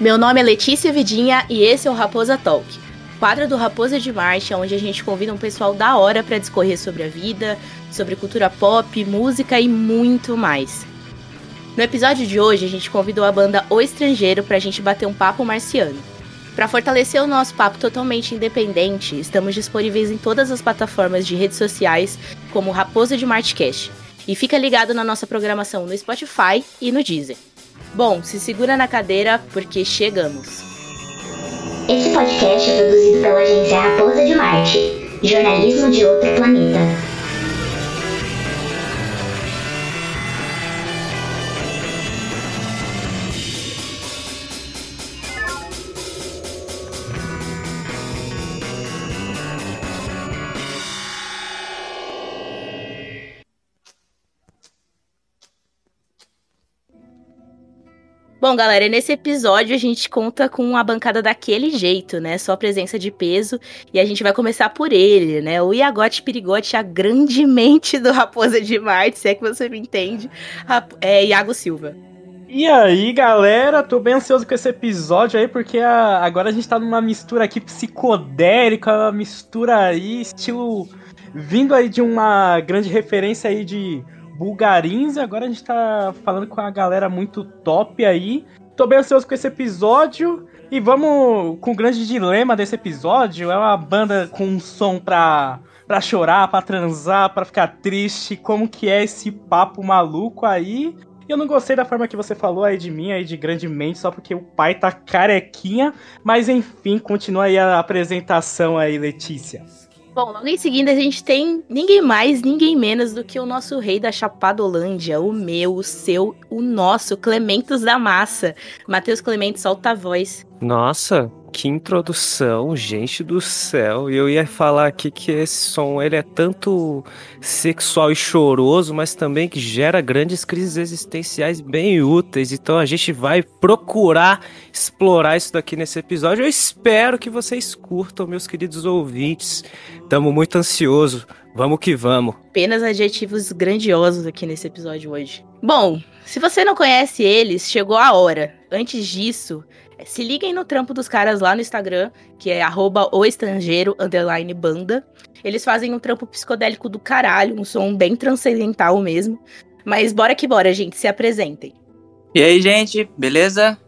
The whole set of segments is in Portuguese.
Meu nome é Letícia Vidinha e esse é o Raposa Talk, quadro do Raposa de Marcha, onde a gente convida um pessoal da hora para discorrer sobre a vida, sobre cultura pop, música e muito mais. No episódio de hoje, a gente convidou a banda O Estrangeiro para a gente bater um papo marciano. Para fortalecer o nosso papo totalmente independente, estamos disponíveis em todas as plataformas de redes sociais, como Raposa de Martcast. E fica ligado na nossa programação no Spotify e no Deezer. Bom, se segura na cadeira porque chegamos. Esse podcast é produzido pela agência Raposa de Marte, jornalismo de outro planeta. Bom, galera, nesse episódio a gente conta com uma bancada daquele jeito, né? Só presença de peso. E a gente vai começar por ele, né? O Iagote Perigote, a grande mente do Raposa de Marte, se é que você me entende. É Iago Silva. E aí, galera, tô bem ansioso com esse episódio aí, porque a, agora a gente tá numa mistura aqui psicodélica, uma mistura aí, estilo. vindo aí de uma grande referência aí de Bulgarins. Agora a gente tá falando com a galera muito top aí. Tô bem ansioso com esse episódio. E vamos com o grande dilema desse episódio. É uma banda com um som pra, pra chorar, pra transar, pra ficar triste. Como que é esse papo maluco aí? Eu não gostei da forma que você falou aí de mim, aí de grandemente, só porque o pai tá carequinha. Mas enfim, continua aí a apresentação aí, Letícia. Bom, logo em seguida a gente tem ninguém mais, ninguém menos do que o nosso rei da Chapadolândia, o meu, o seu, o nosso, Clementos da Massa. Matheus Clemente, solta a voz. Nossa, que introdução, gente do céu. E eu ia falar aqui que esse som ele é tanto sexual e choroso, mas também que gera grandes crises existenciais bem úteis. Então a gente vai procurar explorar isso daqui nesse episódio. Eu espero que vocês curtam, meus queridos ouvintes. Tamo muito ansioso. Vamos que vamos. Apenas adjetivos grandiosos aqui nesse episódio hoje. Bom, se você não conhece eles, chegou a hora. Antes disso, se liguem no trampo dos caras lá no Instagram, que é arroba banda. Eles fazem um trampo psicodélico do caralho, um som bem transcendental mesmo. Mas bora que bora, gente, se apresentem. E aí, gente, beleza?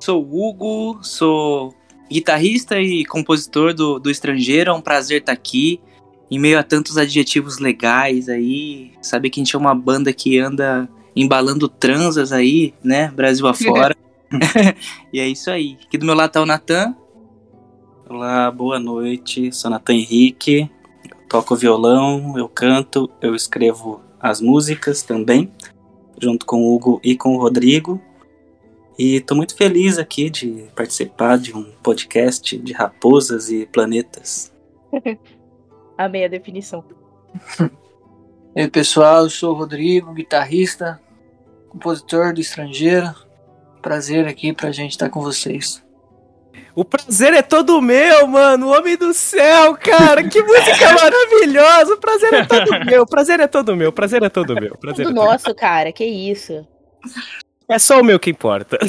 Sou o Hugo, sou guitarrista e compositor do, do Estrangeiro, é um prazer estar aqui. Em meio a tantos adjetivos legais aí, saber que a gente é uma banda que anda embalando transas aí, né, Brasil afora. e é isso aí. Aqui do meu lado tá o Natan. Olá, boa noite. Sou Natan Henrique. Eu toco violão, eu canto, eu escrevo as músicas também, junto com o Hugo e com o Rodrigo. E tô muito feliz aqui de participar de um podcast de raposas e planetas. Amei a definição. E aí, pessoal, eu sou o Rodrigo, guitarrista, compositor do Estrangeiro. Prazer aqui pra gente estar tá com vocês. O prazer é todo meu, mano. O homem do céu, cara. Que música maravilhosa. O prazer é todo meu. O prazer é todo meu. O prazer é todo meu. Prazer é nosso, meu. cara. Que isso. É só o meu que importa.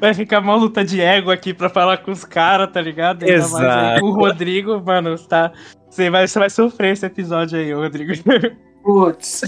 Vai ficar uma luta de ego aqui pra falar com os caras, tá ligado? Ainda Exato. o Rodrigo, mano, tá. Você vai, você vai sofrer esse episódio aí, Rodrigo. Putz.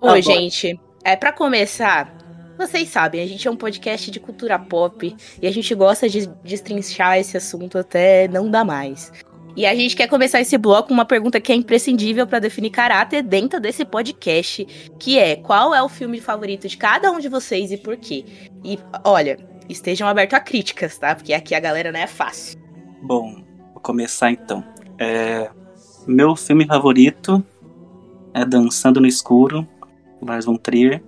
Oi, tá gente. É para começar, vocês sabem, a gente é um podcast de cultura pop e a gente gosta de destrinchar esse assunto até não dar mais. E a gente quer começar esse bloco com uma pergunta que é imprescindível para definir caráter dentro desse podcast, que é: qual é o filme favorito de cada um de vocês e por quê? E olha, estejam abertos a críticas, tá? Porque aqui a galera não é fácil. Bom, vou começar então. É, meu filme favorito é Dançando no Escuro, Lars von Trier.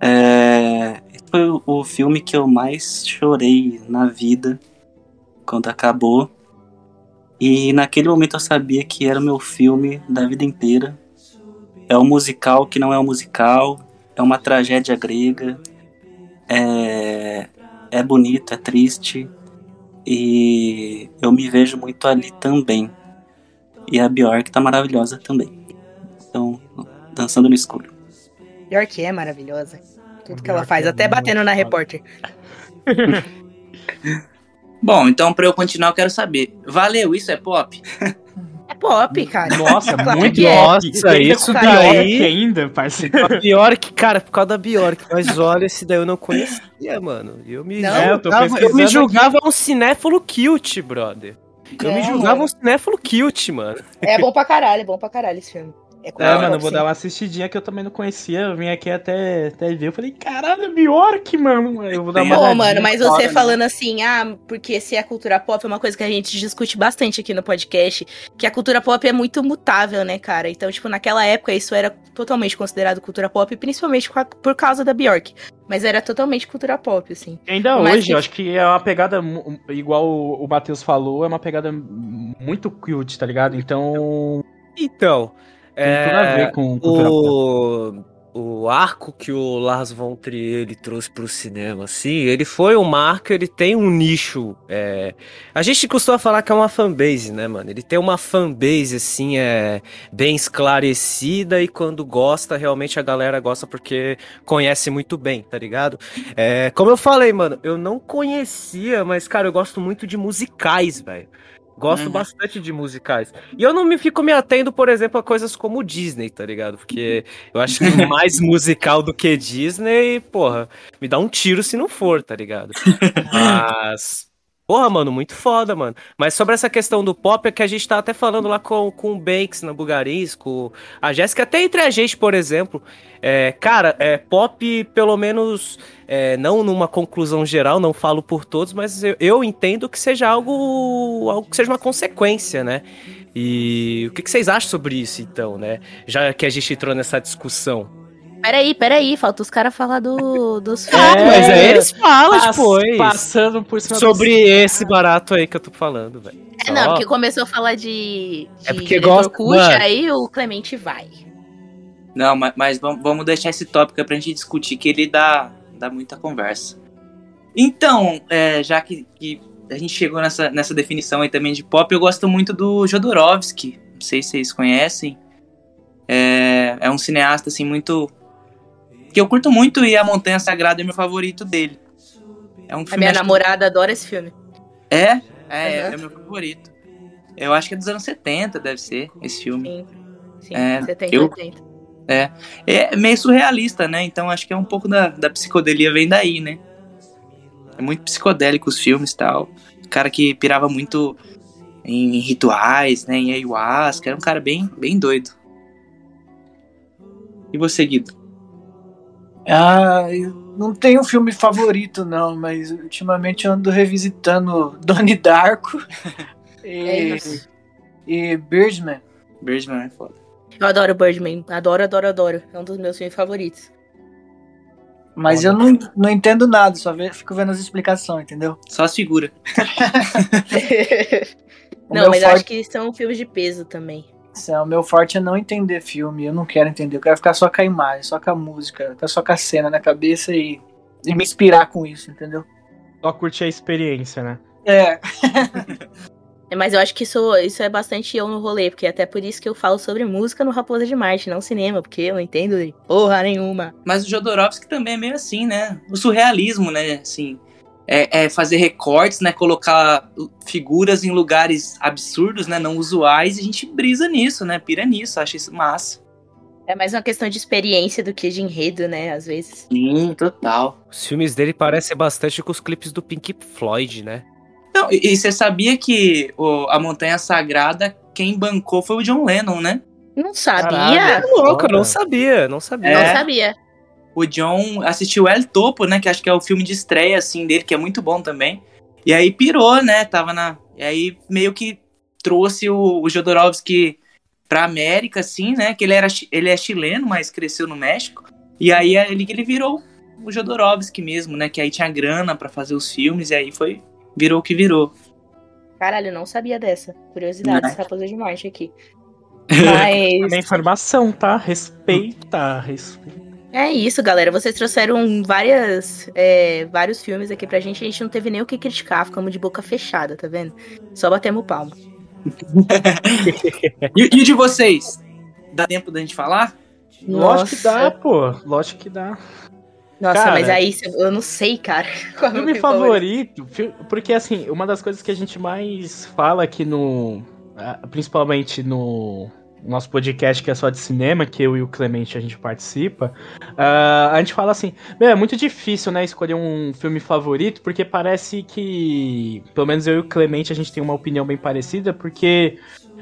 É, foi o, filme que eu mais chorei na vida quando acabou. E naquele momento eu sabia que era o meu filme da vida inteira. É um musical que não é um musical, é uma tragédia grega. É, é bonito, é triste. E eu me vejo muito ali também. E a Bjork tá maravilhosa também. Então, Dançando no Escuro. Bjork é maravilhosa. Tudo que ela faz, é até batendo na repórter. Bom, então pra eu continuar eu quero saber. Valeu, isso é pop? É pop, cara. Nossa, Claro muito que é. Nossa, isso daí- Bjork ainda, parceiro. A Bjork, cara, por causa da Bjork. Mas olha, esse daí eu não conhecia, mano. Eu me, Não? É, eu tô julgava, eu me julgava um cinéfilo cute, brother. Eu me É, julgava um cinéfilo cute, mano. É bom pra caralho, é bom pra caralho esse filme. É, É, mano, eu vou dar uma assistidinha que eu também não conhecia. Eu vim aqui até, até ver. Eu falei, caralho, Bjork, mano. Eu vou dar uma Pô, mano, mas você né? falando assim, ah, porque se é cultura pop, é uma coisa que a gente discute bastante aqui no podcast, que a cultura pop é muito mutável, né, cara? Então, tipo, naquela época isso era totalmente considerado cultura pop, principalmente por causa da Bjork. Mas era totalmente cultura pop, assim. Ainda Mas hoje, que- eu acho que é uma pegada, igual o o Matheus falou, é uma pegada muito cute, tá ligado? Então, Então, tem tudo a ver com pop. o, o arco que o Lars von Trier ele trouxe pro cinema, assim, ele foi um marco, ele tem um nicho. é, A gente costuma falar que é uma fanbase, né, mano? Ele tem uma fanbase, assim, é bem esclarecida e quando gosta, realmente a galera gosta porque conhece muito bem, tá ligado? É, como eu falei, mano, eu não conhecia, mas, cara, eu gosto muito de musicais, velho. Gosto Uhum. bastante de musicais. E eu não me fico me atendo, por exemplo, a coisas como Disney, tá ligado? Porque eu acho que mais musical do que Disney, porra, me dá um tiro se não for, tá ligado? Mas. Porra, mano, muito foda, mano. Mas sobre essa questão do pop, é que a gente tá até falando lá com, com o Banks na Bugaris, com a Jéssica, até entre a gente, por exemplo. É, cara, é pop, pelo menos, é, não numa conclusão geral, não falo por todos, mas eu, eu entendo que seja algo, algo que seja uma consequência, né? E o que, que vocês acham sobre isso, então, né? Já que a gente entrou nessa discussão. Peraí, peraí, falta os caras falar do, dos É, filmes. mas aí eles falam Pass- depois. Passando por cima Sobre do- esse barato aí que eu tô falando, velho. É, não, porque começou a falar de, de É porque gosta- aí o Clemente vai. Não, mas, mas vamos, vamos deixar esse tópico pra gente discutir, que ele dá, dá muita conversa. Então, é, já que, que a gente chegou nessa, nessa definição aí também de pop, eu gosto muito do Jodorowsky. Não sei se vocês conhecem. É, é um cineasta, assim, muito. Que eu curto muito e A Montanha Sagrada é meu favorito dele. É um A filme. minha acho que- namorada adora esse filme. É? É, Uhum. é meu favorito. Eu acho que é dos anos 70, deve ser, esse filme. Sim. Sim, É, 70, eu- 80. É meio surrealista, né? Então acho que é um pouco da, da psicodelia vem daí, né? É muito psicodélico os filmes e tal. Cara que pirava muito em rituais, né? Em ayahuasca. Era um cara bem, bem doido. E você, Guido? Ah, eu não tenho um filme favorito, não, mas ultimamente eu ando revisitando Donnie Darko É e, isso. e Birdman. Birdman é foda. Eu adoro Birdman. Adoro, adoro, adoro. É um dos meus filmes favoritos. Mas eu não, não entendo nada, só ve- fico vendo as explicações, entendeu? Só as figuras. Não, mas forte, acho que são filmes de peso também. O meu forte é não entender filme, eu não quero entender, eu quero ficar só com a imagem, só com a música, ficar só com a cena na cabeça e, e me inspirar com isso, entendeu? Só curtir a experiência, né? É, É, Mas eu acho que isso, isso é bastante eu no rolê, porque até por isso que eu falo sobre música no Raposa de Marte, não cinema, porque eu não entendo de porra nenhuma. Mas o Jodorowsky também é meio assim, né? O surrealismo, né? Assim, é, é fazer recortes, né? Colocar figuras em lugares absurdos, né? Não usuais, e a gente brisa nisso, né? Pira nisso, acha isso massa. É mais uma questão de experiência do que de enredo, né? Às vezes. Sim, total. Os filmes dele parecem bastante com os clipes do Pink Floyd, né? Não, e, você sabia que o- a Montanha Sagrada, quem bancou foi o John Lennon, né? Não sabia? Caralho. Louco, eu não sabia, não sabia. É. Não sabia. O John assistiu El Topo, né? Que acho que é o filme de estreia, assim, dele, que é muito bom também. E aí pirou, né? Tava na. E aí meio que trouxe o, o Jodorowsky pra América, assim, né? Que ele, era, ele é chileno, mas cresceu no México. E aí é ele que ele virou o Jodorowsky mesmo, né? Que aí tinha grana pra fazer os filmes, e aí foi. Virou o que virou. Caralho, eu não sabia dessa. Curiosidade, Né? Raposa de Marte aqui. Mas. Também informação, tá? Respeita, respeita. É isso, galera. Vocês trouxeram várias, é, vários filmes aqui pra gente. A gente não teve nem o que criticar. Ficamos de boca fechada, tá vendo? Só batemos palma. E, e de vocês? Dá tempo da gente falar? Lógico que dá, pô. Lógico que dá. Nossa, Cara, mas aí eu não sei, cara. Qual é meu Filme favorito, fi- porque assim, uma das coisas que a gente mais fala aqui no. ah, Principalmente no nosso podcast que é só de cinema, que eu e o Clemente a gente participa, ah, a gente fala assim, é muito difícil, né, escolher um filme favorito, porque parece que, pelo menos eu e o Clemente, a gente tem uma opinião bem parecida, porque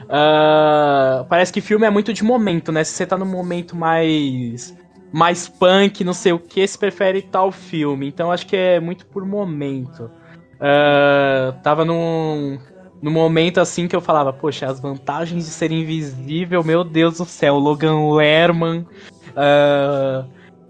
ah, parece que filme é muito de momento, né, se você tá num momento mais mais punk, não sei o que, se prefere tal filme. Então acho que é muito por momento. Ah, tava num, num momento assim que eu falava, poxa, as vantagens de ser invisível, meu Deus do céu, Logan Lerman, ah,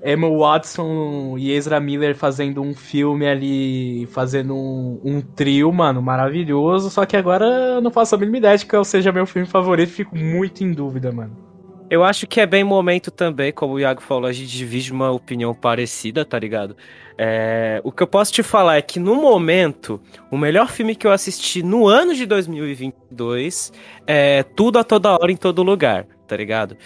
Emma Watson e Ezra Miller fazendo um filme ali, fazendo um, um trio, mano, maravilhoso. Só que agora eu não faço a mínima ideia de qual seja meu filme favorito, fico muito em dúvida, mano. Eu acho que é bem momento também, como o Iago falou, a gente divide uma opinião parecida, tá ligado? É, o que eu posso te falar é que no momento, o melhor filme que eu assisti no ano de 2022 é Tudo a Toda Hora em Todo Lugar, tá ligado?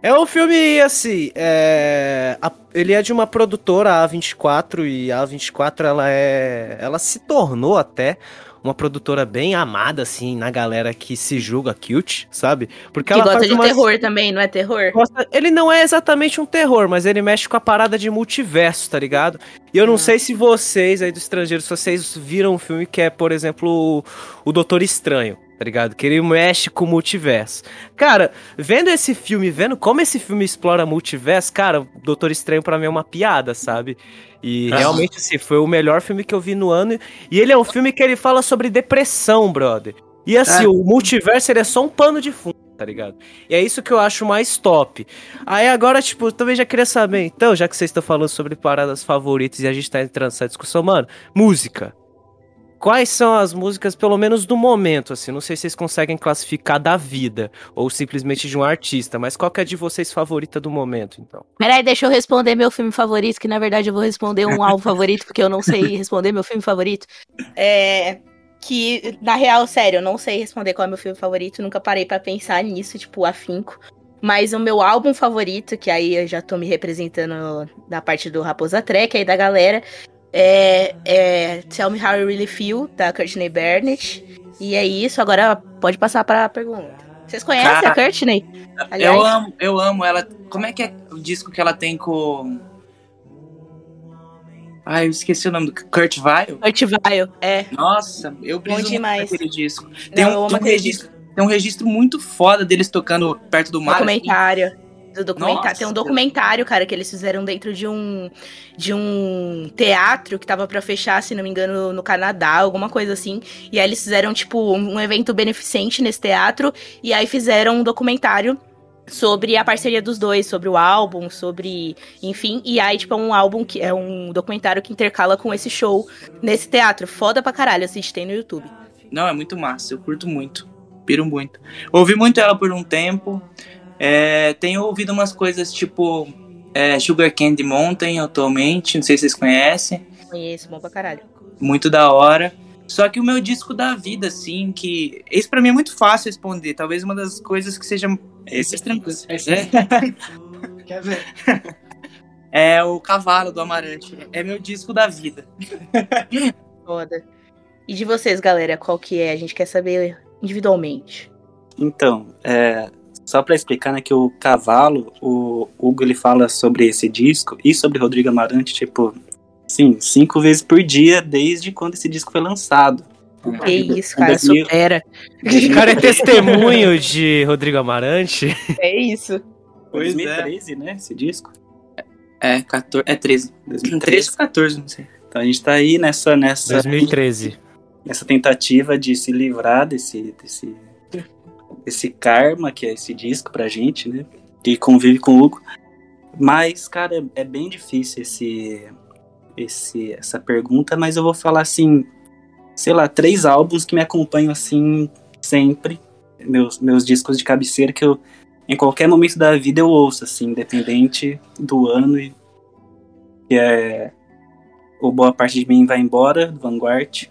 É um filme, assim, é, a- ele é de uma produtora, a A24, e a A24, ela é, ela se tornou até uma produtora bem amada, assim, na galera que se julga cute, sabe? Porque Que ela gosta faz de umas- terror também, não é terror? Ele não é exatamente um terror, mas ele mexe com a parada de multiverso, tá ligado? E eu não sei se vocês aí do estrangeiro, se vocês viram um filme que é, por exemplo, o, o Doutor Estranho, tá ligado? Que ele mexe com o multiverso. Cara, vendo esse filme, vendo como esse filme explora multiverso, cara, o Doutor Estranho pra mim é uma piada, sabe? E Ah. realmente, assim, foi o melhor filme que eu vi no ano. E ele é um filme que ele fala sobre depressão, brother. E assim, Ah. o multiverso ele é só um pano de fundo, tá ligado? E é isso que eu acho mais top. Aí agora, tipo, também já queria saber, então, já que vocês estão falando sobre paradas favoritas e a gente tá entrando nessa discussão, mano, música. Quais são as músicas, pelo menos do momento, assim? Não sei se vocês conseguem classificar da vida ou simplesmente de um artista, mas qual que é de vocês favorita do momento, então? Peraí, deixa eu responder meu filme favorito, que na verdade eu vou responder um álbum favorito, porque eu não sei responder meu filme favorito. É. Que, na real, sério, eu não sei responder qual é meu filme favorito, nunca parei pra pensar nisso, tipo, afinco. Mas o meu álbum favorito, que aí eu já tô me representando da parte do Raposa Trek aí da galera, é, é Tell Me How You Really Feel, da Courtney Barnett. E é isso, agora pode passar pra pergunta. Vocês conhecem Cara, a Courtney? Eu Aliás- amo, eu amo ela. Como é que é o disco que ela tem com. Ai, eu esqueci o nome do Kurt Vile. Kurt Vile, é. Nossa, eu briso muito demais. disco. Tem Não, eu um, um registro, tem um registro muito foda deles tocando perto do mar. assim. Do documentário. Nossa. Tem um documentário, cara, que eles fizeram dentro de um de um teatro que tava pra fechar, se não me engano, no Canadá, alguma coisa assim. E aí eles fizeram tipo um evento beneficente nesse teatro e aí fizeram um documentário sobre a parceria dos dois, sobre o álbum, sobre, enfim, e aí tipo é um álbum que é um documentário que intercala com esse show nesse teatro. Foda pra caralho, assiste tem no YouTube. Não, é muito massa, eu curto muito. Piro muito. Ouvi muito ela por um tempo. É, tenho ouvido umas coisas tipo é, Sugar Candy Mountain atualmente, não sei se vocês conhecem. Conheço, bom pra caralho. Muito da hora. Só que o meu disco da vida, assim, que. Esse pra mim é muito fácil responder. Talvez uma das coisas que seja. Esse é tranquilo. Quer ver? É o Cavalo do Amarante. É meu disco da vida. Foda. E de vocês, galera, qual que é? A gente quer saber individualmente. Então, é, só pra explicar, né, que o Cavalo, o Hugo, ele fala sobre esse disco e sobre Rodrigo Amarante, tipo, sim, cinco vezes por dia desde quando esse disco foi lançado. Que isso, cara, Dois mil- supera. O cara é testemunho de Rodrigo Amarante. É isso. Pois é. 2013, né, esse disco? É, 14, é 13. 2013. 13 ou 14, não sei. Então a gente tá aí nessa, nessa, 2013. nessa tentativa de se livrar desse, desse, desse karma que é esse disco pra gente, né? Que convive com o Hugo. Mas, cara, é, bem difícil esse, esse, essa pergunta, mas eu vou falar assim, sei lá, três álbuns que me acompanham assim sempre. Meus, meus discos de cabeceira que eu, em qualquer momento da vida, eu ouço, assim, independente do ano. E, que é o Boa Parte de Mim Vai Embora, do Vanguard.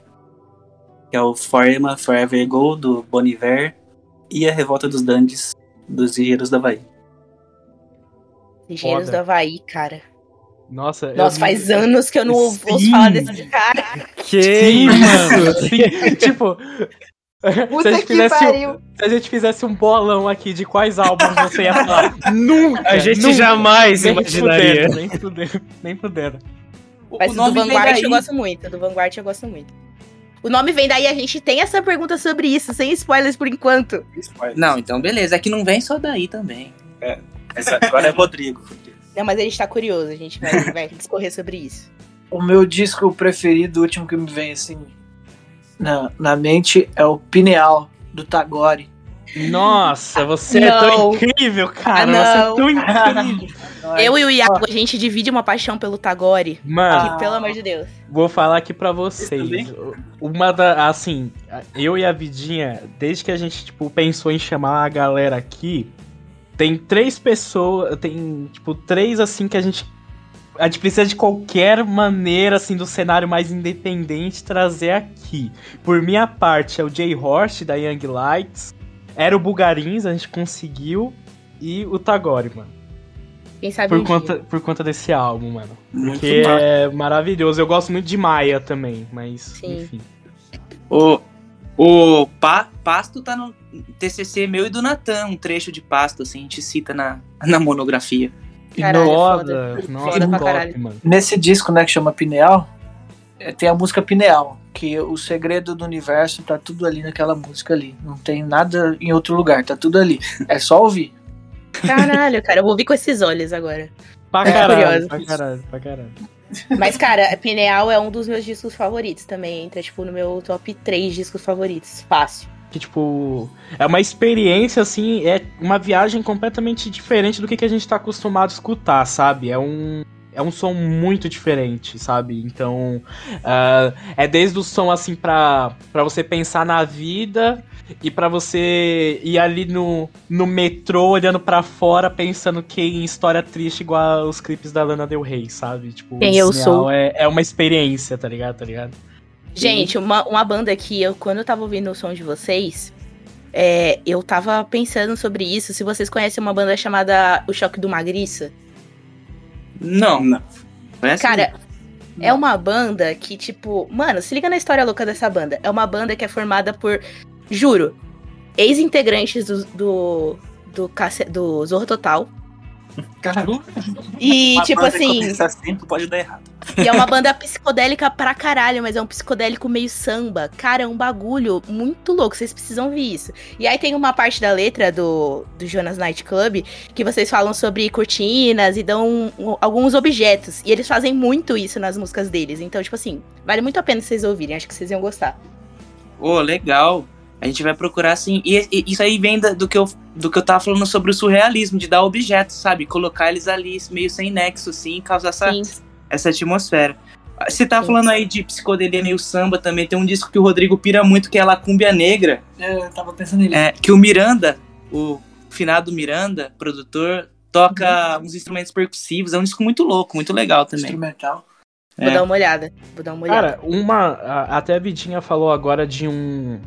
Que é o Forma Forever Go, do Bon Iver. E a Revolta dos Dandes, dos Engenheiros da Bahia. Engenheiros do Havaí, cara. Nossa, Nossa, faz anos que eu não ouço falar desse cara. Que Sim, mano. Sim. tipo. se, a fizesse, se a gente fizesse um bolão aqui de quais álbuns você ia falar, nunca! A gente nunca, jamais nem imaginaria. fudendo, Nem fudendo, nem. O, Mas o do nome vem Vanguard daí. eu gosto muito. Do Vanguard eu gosto muito. O nome vem daí, a gente tem essa pergunta sobre isso, sem spoilers por enquanto. Não, então beleza. É que não vem só daí também. Essa- Agora é Rodrigo. Não, mas a gente tá curioso, a gente vai, vai discorrer sobre isso. O meu disco preferido, o último que me vem assim na, na mente, é o Pineal, do Tagore. Nossa, você é tão Não. incrível, cara. Ah, você é não. tão incrível. Eu e o Iago, a gente divide uma paixão pelo Tagore. Mano, Que, pelo amor de Deus. vou falar aqui pra vocês. Uma da. Assim, eu e a Vidinha, desde que a gente, tipo, pensou em chamar a galera aqui, tem três pessoas. Tem, tipo, três assim que a gente. A gente precisa de qualquer maneira, assim, do cenário mais independente trazer aqui. Por minha parte, é o Jay Horst, da Young Lights. Era o Bugarins, a gente conseguiu. E o Tagore, mano. Quem sabe Por um conta, por conta desse álbum, mano. Muito Que massa. é maravilhoso. Eu gosto muito de Maia também, mas Sim. enfim. O, o pa, Pasto tá no TCC meu e do Natan, um trecho de Pasto, assim, a gente cita na, na monografia. Caralho, no- Foda, foda. nossa, Foda top, mano. nesse disco, né, que chama Pineal, é, tem a música Pineal, que o segredo do universo tá tudo ali naquela música ali. Não tem nada em outro lugar, tá tudo ali. É só ouvir. Caralho, cara, eu vou ouvir com esses olhos agora. Pra É caralho, curioso. pra caralho, pra caralho. Mas, cara, Pineal é um dos meus discos favoritos também. Entra, tipo, no meu top 3 discos favoritos. Fácil. Que, tipo, é uma experiência, assim, é uma viagem completamente diferente do que, que a gente tá acostumado a escutar, sabe? É um. É um som muito diferente, sabe? Então, ah, é desde o som, assim, pra, pra você pensar na vida e pra você ir ali no, no metrô, olhando pra fora, pensando que em história triste, igual os clipes da Lana Del Rey, sabe? Tipo, Quem eu sou. É, é uma experiência, tá ligado? Tá ligado? Gente, uma, uma banda que eu, quando eu tava ouvindo o som de vocês, é, eu tava pensando sobre isso. Se vocês conhecem uma banda chamada O Choque do Magriça. Não, Não. Parece Cara, é uma banda que, tipo. Mano, se liga na história louca dessa banda. É uma banda que é formada por, juro, ex-integrantes do, do, do, do Zorro Total. Caralho. E, Uma tipo assim. assim, pode dar errado. E é uma banda psicodélica pra caralho, mas é um psicodélico meio samba. Cara, é um bagulho muito louco, vocês precisam ver isso. E aí tem uma parte da letra do, do Jonas Night Club que vocês falam sobre cortinas e dão um- alguns objetos. E eles fazem muito isso nas músicas deles. Então, tipo assim, vale muito a pena vocês ouvirem, acho que vocês iam gostar. Ô, legal. A gente vai procurar assim. E, e isso aí vem da- do, que eu, do que eu tava falando sobre o surrealismo, de dar objetos, sabe? Colocar eles ali meio sem nexo, assim, e causar essa, Sim. essa atmosfera. Você tá Sim. falando aí de psicodelia meio samba também. Tem um disco que o Rodrigo pira muito, que é La Cúmbia Negra. É, Eu tava pensando nele. É, que o Miranda, o finado Miranda, produtor, toca uns instrumentos percussivos. É um disco muito louco, muito legal também. Instrumental. Vou É. dar uma olhada. Vou dar uma olhada. Cara, uma. a- Até a Vidinha falou agora de um.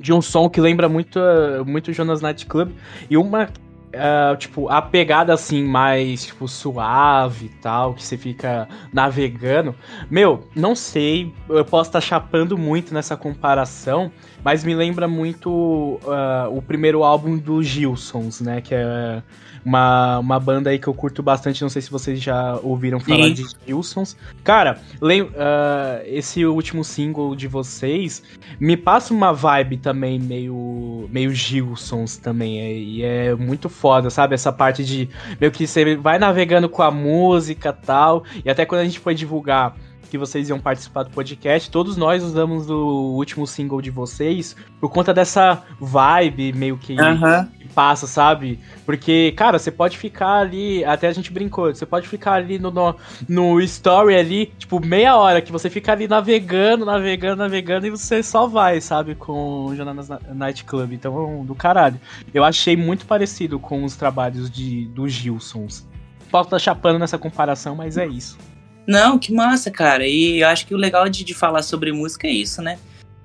De um som que lembra muito, uh, muito Jonas Night Club. E uma. uh, tipo, a pegada assim, mais tipo, suave e tal, que você fica navegando. Meu, não sei, eu posso estar chapando muito nessa comparação, mas me lembra muito uh, o primeiro álbum dos Gilsons, né? Que é uma, uma banda aí que eu curto bastante. Não sei se vocês já ouviram falar Sim. de Gilsons. Cara, lem- ah, esse último single de vocês me passa uma vibe também meio, meio Gilsons também. é- e é muito foda, sabe? Essa parte de meio que você vai navegando com a música tal. E até quando a gente foi divulgar que vocês iam participar do podcast, todos nós usamos o último single de vocês por conta dessa vibe meio que que passa, sabe? Porque, cara, você pode ficar ali, até a gente brincou, você pode ficar ali no, no, no story ali, tipo, meia hora, que você fica ali navegando, navegando, navegando, e você só vai, sabe, com o Jonas Night Club. Então, do caralho. Eu achei muito parecido com os trabalhos de, dos Gilsons. Posso estar chapando nessa comparação, mas é isso. Não, que massa, cara. E eu acho que o legal de, de falar sobre música é isso, né?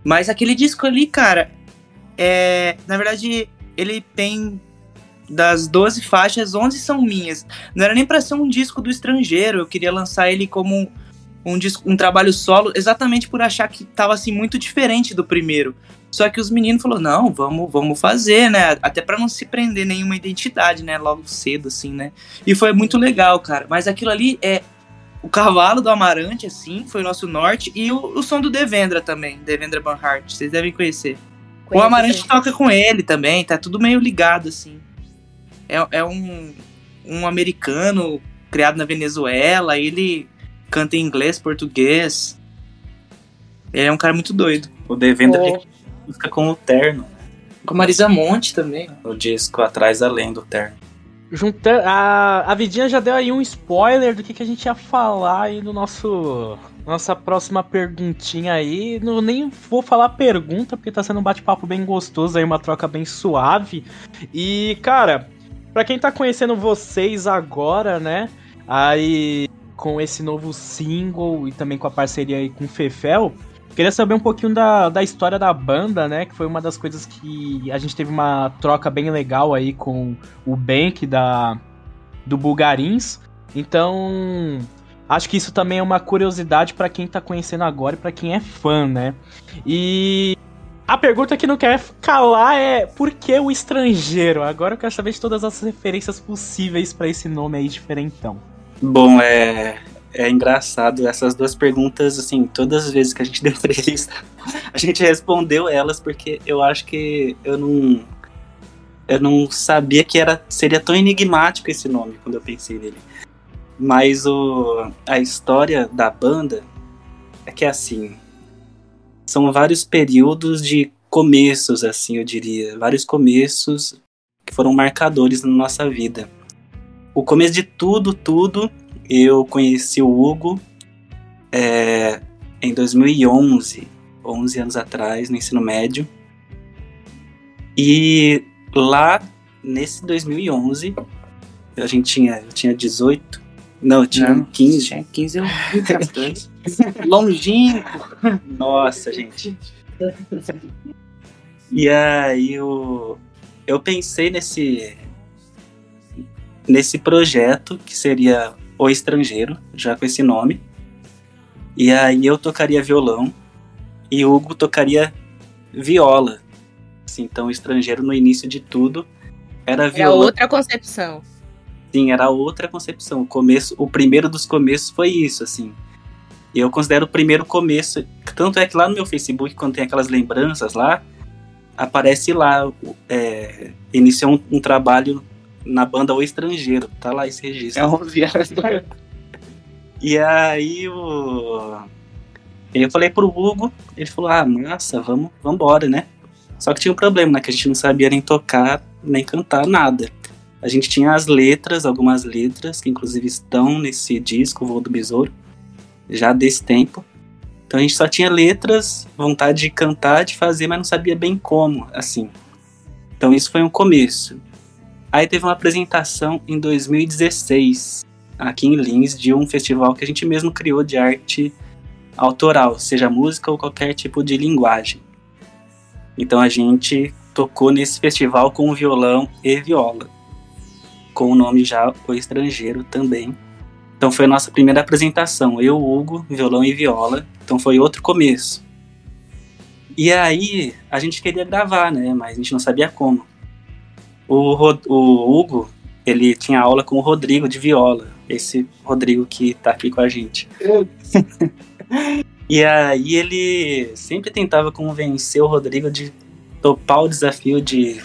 Mas aquele disco ali, cara, é. Na verdade, ele tem das 12 faixas, 11 são minhas. Não era nem pra ser um disco do estrangeiro, eu queria lançar ele como um, um, disco, um trabalho solo, exatamente por achar que tava assim muito diferente do primeiro. Só que os meninos falaram, não, vamos, vamos fazer, né? Até para não se prender nenhuma identidade, né? Logo cedo, assim, né? E foi muito legal, cara. Mas aquilo ali é o cavalo do Amarante, assim, foi o nosso norte, e o, o som do Devendra também, Devendra Banhart, vocês devem conhecer. o Amarante toca com ele também, tá tudo meio ligado, assim. É, é um, um americano criado na Venezuela, ele canta em inglês, português. Ele é um cara muito doido. O Devendra oh. fica com o terno. Com Marisa Monte também. O disco atrás além do terno. Junta, a, a Vidinha já deu aí um spoiler do que, que a gente ia falar aí no nosso. Nossa próxima perguntinha aí. Não, nem vou falar pergunta, porque tá sendo um bate-papo bem gostoso aí, uma troca bem suave. E, cara, pra quem tá conhecendo vocês agora, né? Aí com esse novo single e também com a parceria aí com o Fefel. Queria saber um pouquinho da, da história da banda, né? Que foi uma das coisas que a gente teve uma troca bem legal aí com o Bank da, do Bulgarins. Então, acho que isso também é uma curiosidade para quem tá conhecendo agora e para quem é fã, né? E a pergunta que não quer calar é por que o estrangeiro? Agora eu quero saber de todas as referências possíveis para esse nome aí diferentão. Bom, é é engraçado essas duas perguntas, assim, todas as vezes que a gente deu entrevista, a gente respondeu elas porque eu acho que eu não eu não sabia que era seria tão enigmático esse nome quando eu pensei nele. Mas o a história da banda é que assim, são vários períodos de começos assim, eu diria, vários começos que foram marcadores na nossa vida. O começo de tudo, tudo eu conheci o Hugo é, em 2011, 11 anos atrás, no ensino médio. E lá, nesse 2011, a gente tinha, eu tinha 18, não, eu tinha não, 15. Tinha 15 eu Longínquo. Nossa, gente. E aí eu, eu pensei nesse, nesse projeto que seria o Estrangeiro, já com esse nome. E aí eu tocaria violão e Hugo tocaria viola. Assim, então, o Estrangeiro no início de tudo era violão. Era outra concepção. Sim, era outra concepção. O começo, o primeiro dos começos foi isso, assim. E eu considero o primeiro começo, tanto é que lá no meu Facebook, quando tem aquelas lembranças lá, aparece lá, é, iniciou um, um trabalho na banda O Estrangeiro, tá lá esse registro. É uma viagem. e aí o. Eu falei pro Hugo, ele falou, ah, massa, vamos, vamos embora, né? Só que tinha um problema, né? Que a gente não sabia nem tocar, nem cantar nada. A gente tinha as letras, algumas letras, que inclusive estão nesse disco, o Voo do Besouro, já desse tempo. Então a gente só tinha letras, vontade de cantar, de fazer, mas não sabia bem como, assim. Então isso foi um começo. Aí teve uma apresentação em 2016, aqui em Lins, de um festival que a gente mesmo criou de arte autoral, seja música ou qualquer tipo de linguagem. Então a gente tocou nesse festival com violão e viola, com o nome já O Estrangeiro também. Então foi a nossa primeira apresentação, eu, Hugo, violão e viola. Então foi outro começo. E aí a gente queria gravar, né? Mas a gente não sabia como. O, o Hugo, ele tinha aula com o Rodrigo de viola. Esse Rodrigo que tá aqui com a gente. e aí ele sempre tentava convencer o Rodrigo de topar o desafio de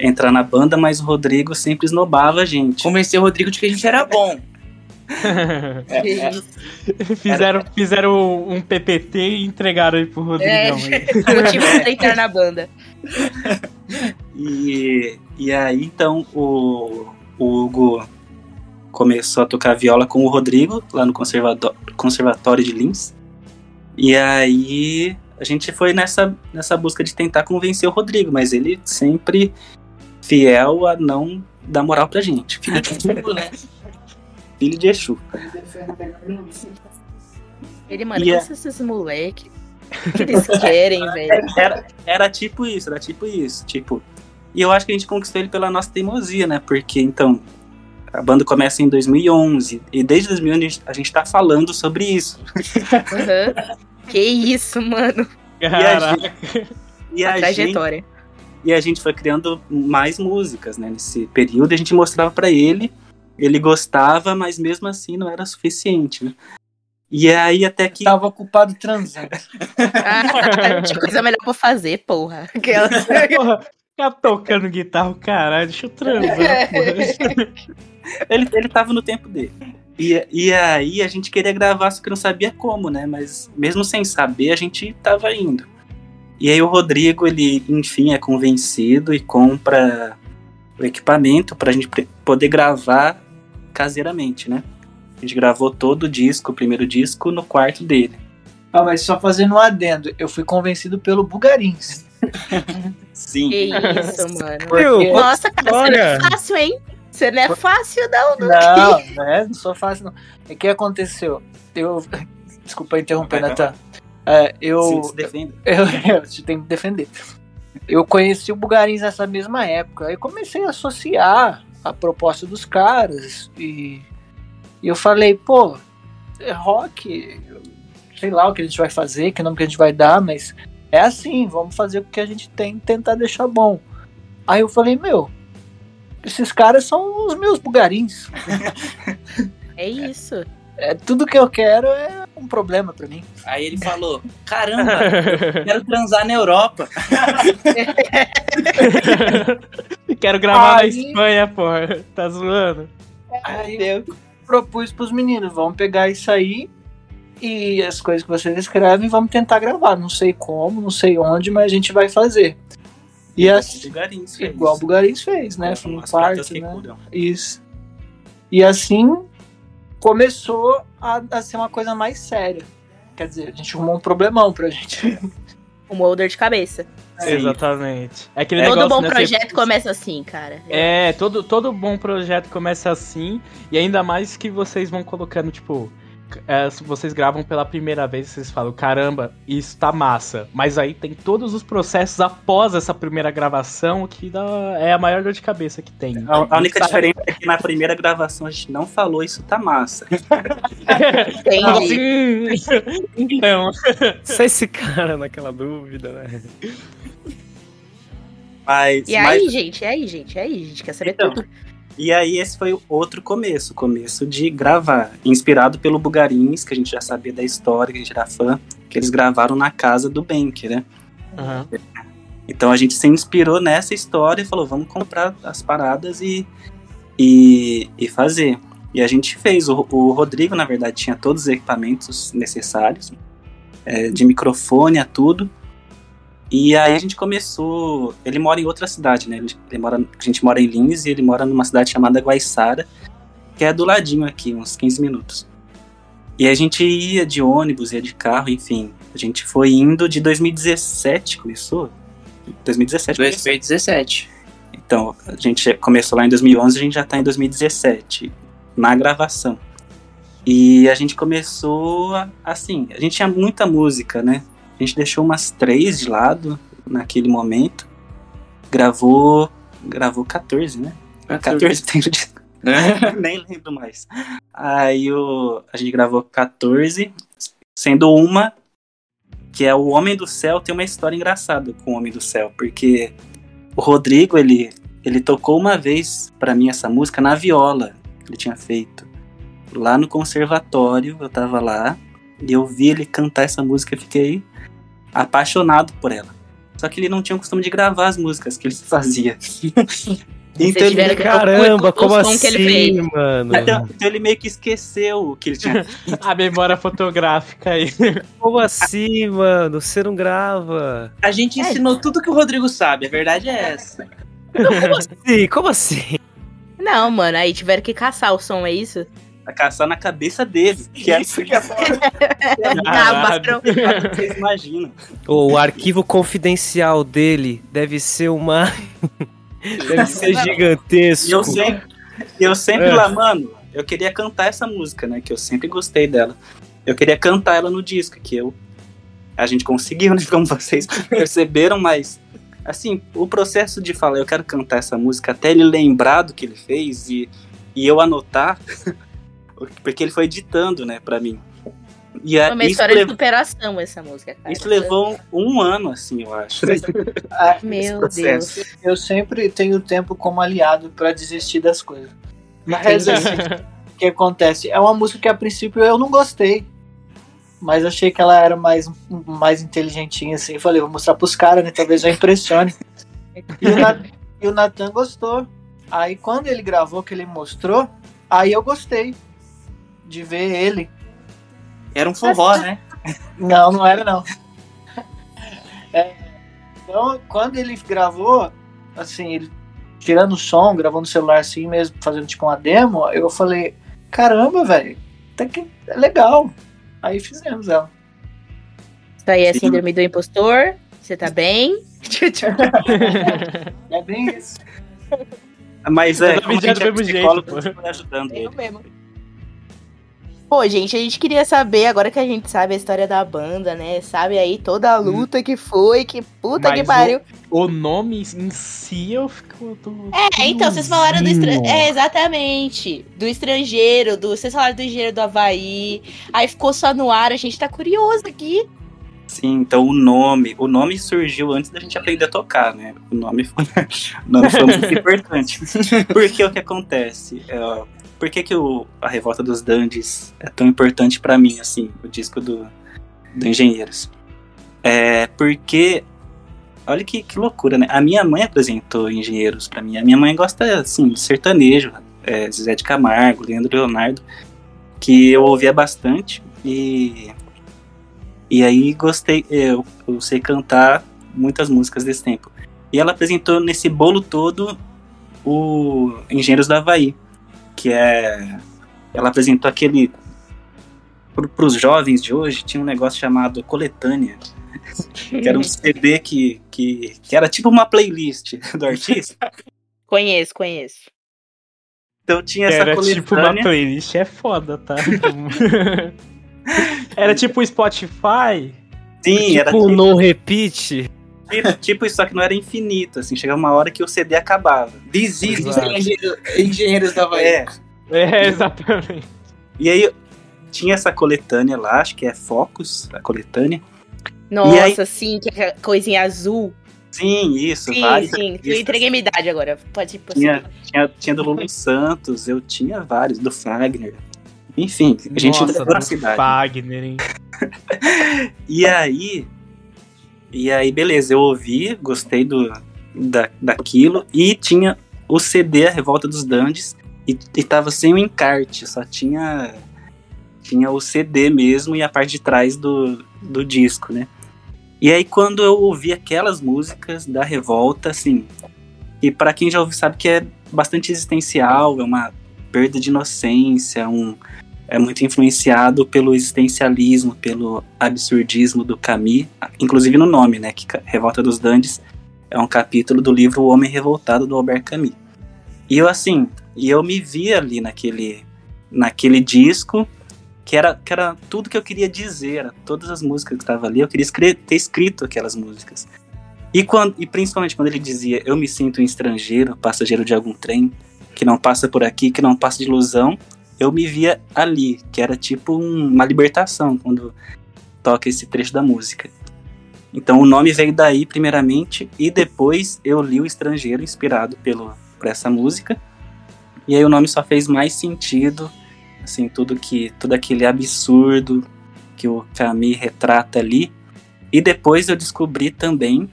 entrar na banda, mas o Rodrigo sempre esnobava a gente. Convencer o Rodrigo de que a gente era bom. é, é. Fizeram, fizeram um PPT e entregaram aí pro Rodrigão. É, motivo pra entrar na banda. E, e aí, então, o, o Hugo começou a tocar viola com o Rodrigo, lá no Conservatório de Lins. E aí, a gente foi nessa, nessa busca de tentar convencer o Rodrigo, mas ele sempre fiel a não dar moral pra gente. Filho de Exu, né? Filho de Exu. Ele, mano, e é... esses moleques que eles querem, velho? Era, era tipo isso, era tipo isso. Tipo, E eu acho que a gente conquistou ele pela nossa teimosia, né? Porque, então, a banda começa em 2011 e desde 2011 a gente, a gente tá falando sobre isso. Uhum. que isso, mano. Caraca. E A, a, gente, trajetória. e a gente foi criando mais músicas, né? Nesse período a gente mostrava pra ele, ele gostava, mas mesmo assim não era suficiente, né? E aí até que Tava ocupado transando. Ah, tinha coisa melhor pra fazer, porra. Aquelas... Porra, ficar tocando guitarra, caralho, deixa eu transar, porra. ele, ele tava no tempo dele. E, e aí a gente queria gravar, só que não sabia como, né? Mas mesmo sem saber, a gente tava indo. E aí o Rodrigo, ele, enfim, é convencido e compra o equipamento pra gente poder gravar caseiramente, né? A gente gravou todo o disco, o primeiro disco, no quarto dele. Ah, mas só fazendo um adendo, eu fui convencido pelo Bugarins. Sim. Que isso, mano. Viu? Nossa, cara, você não é Olha. fácil, hein? Você não é fácil, não. não. Não, não é, não sou fácil não. O que aconteceu? Eu. Desculpa interromper, vai. Natan. É, eu, Sim, se defenda. eu, eu te tenho que defender. Eu conheci o Bugarins nessa mesma época. Aí comecei a associar a proposta dos caras. E, e eu falei, pô, é rock, sei lá o que a gente vai fazer, que nome que a gente vai dar, mas é assim, vamos fazer o que a gente tem e tentar deixar bom. Aí eu falei, meu, esses caras são os meus bugarins. É isso. É, tudo que eu quero é um problema pra mim. Aí ele falou: Caramba, eu quero transar na Europa. Quero gravar Aí- na Espanha, porra. Tá zoando? Aí eu propus pros meninos, vamos pegar isso aí e as coisas que vocês escrevem, vamos tentar gravar. Não sei como, não sei onde, mas a gente vai fazer. E assim, Bugarins fez. igual o Bugarins fez, né? Foi pratas quarto, né? curam. Isso. E assim começou a, a ser uma coisa mais séria. Quer dizer, a gente arrumou um problemão pra gente. Um molder de cabeça. Sim. Exatamente. É aquele Todo negócio, bom né, projeto você- começa assim, cara. É, todo, todo bom projeto começa assim, e ainda mais que vocês vão colocando, tipo, é, se vocês gravam pela primeira vez, vocês falam, caramba, isso tá massa. Mas aí tem todos os processos após essa primeira gravação que dá, é a maior dor de cabeça que tem. A, a única Sabe? diferença é que na primeira gravação a gente não falou isso tá massa. Entendi. Sim. então, Só esse cara naquela dúvida, né? Mas, E mas- aí, gente? E aí, gente? E aí, gente? Quer saber Então, tudo? E aí esse foi o outro começo, o começo de gravar, inspirado pelo Bugarins, que a gente já sabia da história, que a gente era fã, que eles gravaram na casa do Bank, né? aham. Então a gente se inspirou nessa história e falou, vamos comprar as paradas e, e, e fazer. E a gente fez. O, o Rodrigo, na verdade, tinha todos os equipamentos necessários, é, de microfone a tudo. E aí a gente começou. Ele mora em outra cidade, né? Ele, mora, a gente mora em Lins e ele mora numa cidade chamada Guaiçara, que é do ladinho aqui, uns 15 minutos. E a gente ia de ônibus, ia de carro, enfim. A gente foi indo de 2017, começou? 2017 começou. 2017. Então, a gente começou lá em 2011, a gente já tá em 2017, na gravação. E a gente começou assim, a gente tinha muita música, né? A gente deixou umas três de lado naquele momento. Gravou, gravou 14, né? 14 tem de... Nem lembro mais. Aí o, a gente gravou 14, sendo uma que é o Homem do Céu, tem uma história engraçada com o Homem do Céu, porque o Rodrigo, ele, ele tocou uma vez pra mim essa música na viola, que ele tinha feito. Lá no conservatório, eu tava lá, e eu vi ele cantar essa música e fiquei apaixonado por ela. Só que ele não tinha o costume de gravar as músicas que ele fazia. então, ele, Caramba, o como som que ele assim, fez. mano? então, então ele meio que esqueceu o que ele tinha A memória fotográfica aí. Como assim, mano? Você não grava? A gente ensinou tudo que o Rodrigo sabe, a verdade é essa. Sim, como assim? Não, mano, aí tiveram que caçar o som, é isso? A caçar na cabeça dele. Que é isso que é Acabaram. vocês imaginam. O arquivo confidencial dele deve ser uma. deve ser gigantesco. E eu sempre, eu sempre É. lá, mano, eu queria cantar essa música, né? Que eu sempre gostei dela. Eu queria cantar ela no disco, que eu. A gente conseguiu, né? Como vocês perceberam, mas assim, o processo de falar, eu quero cantar essa música, até ele lembrar do que ele fez e, e eu anotar, porque ele foi editando, né, pra mim. E é uma história de superação essa música, cara. Isso levou um, ano, assim, eu acho. ah, Meu Deus. Eu sempre tenho tempo como aliado para desistir das coisas. Mas assim, o que acontece? É uma música que a princípio eu não gostei. Mas achei que ela era mais, mais inteligentinha, assim. Falei, vou mostrar pros caras, né? Talvez já impressione. E o, Nat, e o Nathan gostou. Aí quando ele gravou, que ele mostrou, aí eu gostei de ver ele era um forró, né? Não, não era não. É, então, quando ele gravou, assim, ele tirando o som, gravando no celular assim mesmo, fazendo tipo uma demo, eu falei, caramba, velho, até que é legal. Aí fizemos ela. Isso aí é síndrome do impostor? Você tá bem? é bem isso. Mas é, como que a gente é psicólogo, ajudando ele. mesmo. Pô, gente, a gente queria saber, agora que a gente sabe a história da banda, né? Sabe aí toda a hum. luta hum. que foi, que puta Mas que pariu. O, o, nome em si eu fico. É, então, vocês falaram do estrangeiro. É, exatamente. Do estrangeiro, do. Vocês falaram do engenheiro do Havaí. Aí ficou só no ar, a gente tá curioso aqui. Sim, então o nome, o nome surgiu antes da gente aprender a tocar, né? O nome foi, o nome foi muito importante. Porque o que acontece? É, por que, que o, a Revolta dos Dandies é tão importante para mim, assim, o disco do, do Engenheiros? É porque, olha que, que loucura, né? A minha mãe apresentou Engenheiros para mim. A minha mãe gosta, assim, de sertanejo, é, Zé de Camargo, Leandro Leonardo, que eu ouvia bastante e e aí gostei, eu, eu sei cantar muitas músicas desse tempo. E ela apresentou nesse bolo todo o Engenheiros da Havaí que é. Ela apresentou aquele. Para os jovens de hoje, tinha um negócio chamado Coletânea, que era um CD que, que, que era tipo uma playlist do artista. Conheço, conheço. Então tinha essa era coletânea. tipo uma playlist, é foda, tá? era tipo Spotify? Sim, tipo era tipo no repeat. Tipo, tipo, isso, só que não era infinito, assim, chegava uma hora que o CD acabava. Desiste engenheiros da Bahia. É. é, exatamente. E aí tinha essa coletânea lá, acho que é Focus, a coletânea. Nossa, aí... sim, que é coisinha azul. Sim, isso. Sim, vários sim. Eu entreguei minha idade agora. Pode ir tinha, tinha, tinha do Lulu Santos, eu tinha vários, do Fagner. Enfim, a gente Nossa, da cidade. Fagner, hein? e aí, e aí, beleza, eu ouvi, gostei do, da, daquilo, e tinha o CD A Revolta dos Dandes, e, e tava sem o encarte, só tinha, tinha o CD mesmo e a parte de trás do, do disco, né? E aí, quando eu ouvi aquelas músicas da Revolta, assim, e para quem já ouviu sabe que é bastante existencial, é uma perda de inocência, um, é muito influenciado pelo existencialismo, pelo absurdismo do Camus, inclusive no nome, né, que Revolta dos Dandes é um capítulo do livro O Homem Revoltado do Albert Camus. E eu assim, e eu me vi ali naquele naquele disco que era, que era tudo que eu queria dizer, todas as músicas que estavam ali, eu queria escrever, ter escrito aquelas músicas. E, quando, e principalmente quando ele dizia, eu me sinto um estrangeiro, passageiro de algum trem, que não passa por aqui, que não passa de ilusão, eu me via ali, que era tipo um, uma libertação quando toca esse trecho da música. Então o nome veio daí primeiramente e depois eu li o Estrangeiro inspirado pelo por essa música. E aí o nome só fez mais sentido, assim, tudo que tudo aquele absurdo que o Camille retrata ali. E depois eu descobri também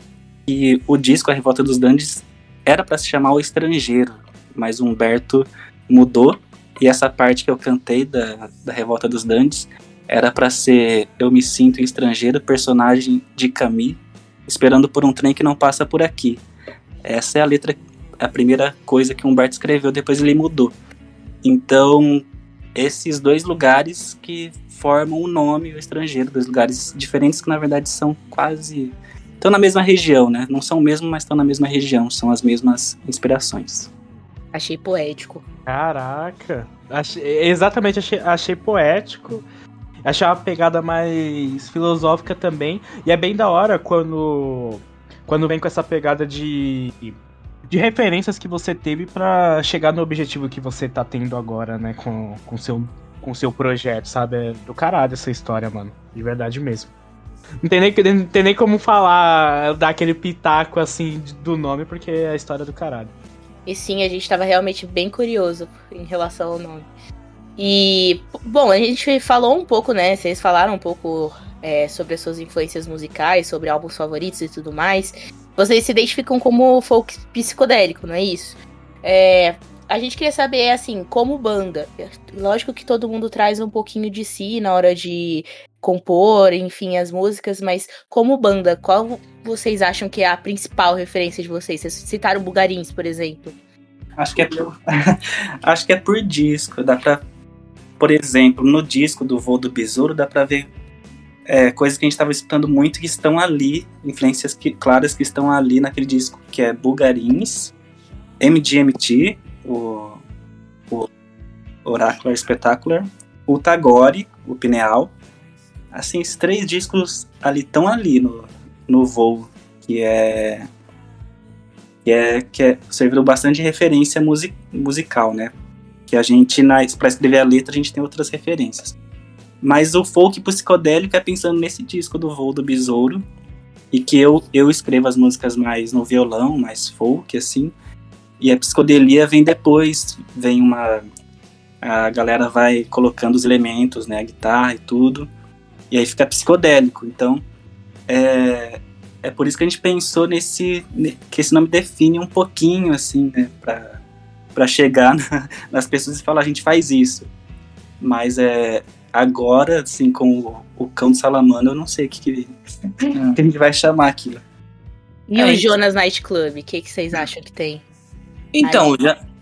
que o disco A Revolta dos Dandes era para se chamar O Estrangeiro, mas Humberto mudou e essa parte que eu cantei da, da Revolta dos Dandes era para ser Eu me sinto estrangeiro, personagem de Camille, esperando por um trem que não passa por aqui. Essa é a letra, a primeira coisa que Humberto escreveu, depois ele mudou. Então, esses dois lugares que formam o nome o estrangeiro, dois lugares diferentes que na verdade são quase estão na mesma região, né? Não são o mesmo, mas estão na mesma região, são as mesmas inspirações. Achei poético. Caraca. Achei, exatamente, achei, achei poético. Achei uma pegada mais filosófica também. E é bem da hora quando. quando vem com essa pegada de de referências que você teve pra chegar no objetivo que você tá tendo agora, né, com com seu com seu projeto, sabe? É do caralho essa história, mano. De verdade mesmo. Não tem nem, não tem nem como falar, dar aquele pitaco assim do nome, porque é a história do caralho. E sim, a gente estava realmente bem curioso em relação ao nome. E, bom, a gente falou um pouco, né? Vocês falaram um pouco é, sobre as suas influências musicais, sobre álbuns favoritos e tudo mais. Vocês se identificam como folk psicodélico, não é isso? É, a gente queria saber, assim, como banda. Lógico que todo mundo traz um pouquinho de si na hora de compor, enfim, as músicas, mas como banda, qual vocês acham que é a principal referência de vocês? Vocês citaram Bugarins, por exemplo. Acho que é por, acho que é por disco. Dá pra, por exemplo, no disco do Voo do Besouro, dá pra ver é, coisas que a gente estava escutando muito que estão ali, influências que, claras que estão ali naquele disco, que é Bugarins, MGMT, o, o Oracular Spectacular, o Tagore, o Pineal, assim, esses três discos ali estão ali no, no voo, que é que é que é, serviram bastante de referência music, musical, né? Que a gente para escrever a letra a gente tem outras referências. Mas o folk psicodélico é pensando nesse disco do Voo do Besouro e que eu eu escrevo as músicas mais no violão, mais folk assim. E a psicodelia vem depois, vem uma a galera vai colocando os elementos, né, a guitarra e tudo. E aí fica psicodélico. Então, é, é por isso que a gente pensou nesse. que esse nome define um pouquinho, assim, né? Pra, pra chegar na, nas pessoas e falar, a gente faz isso. Mas é. Agora, assim, com o, o cão do Salamano, eu não sei o que, que, que a gente vai chamar aquilo. E é, o Jonas Night Club, o que, que vocês acham que tem? Então, o,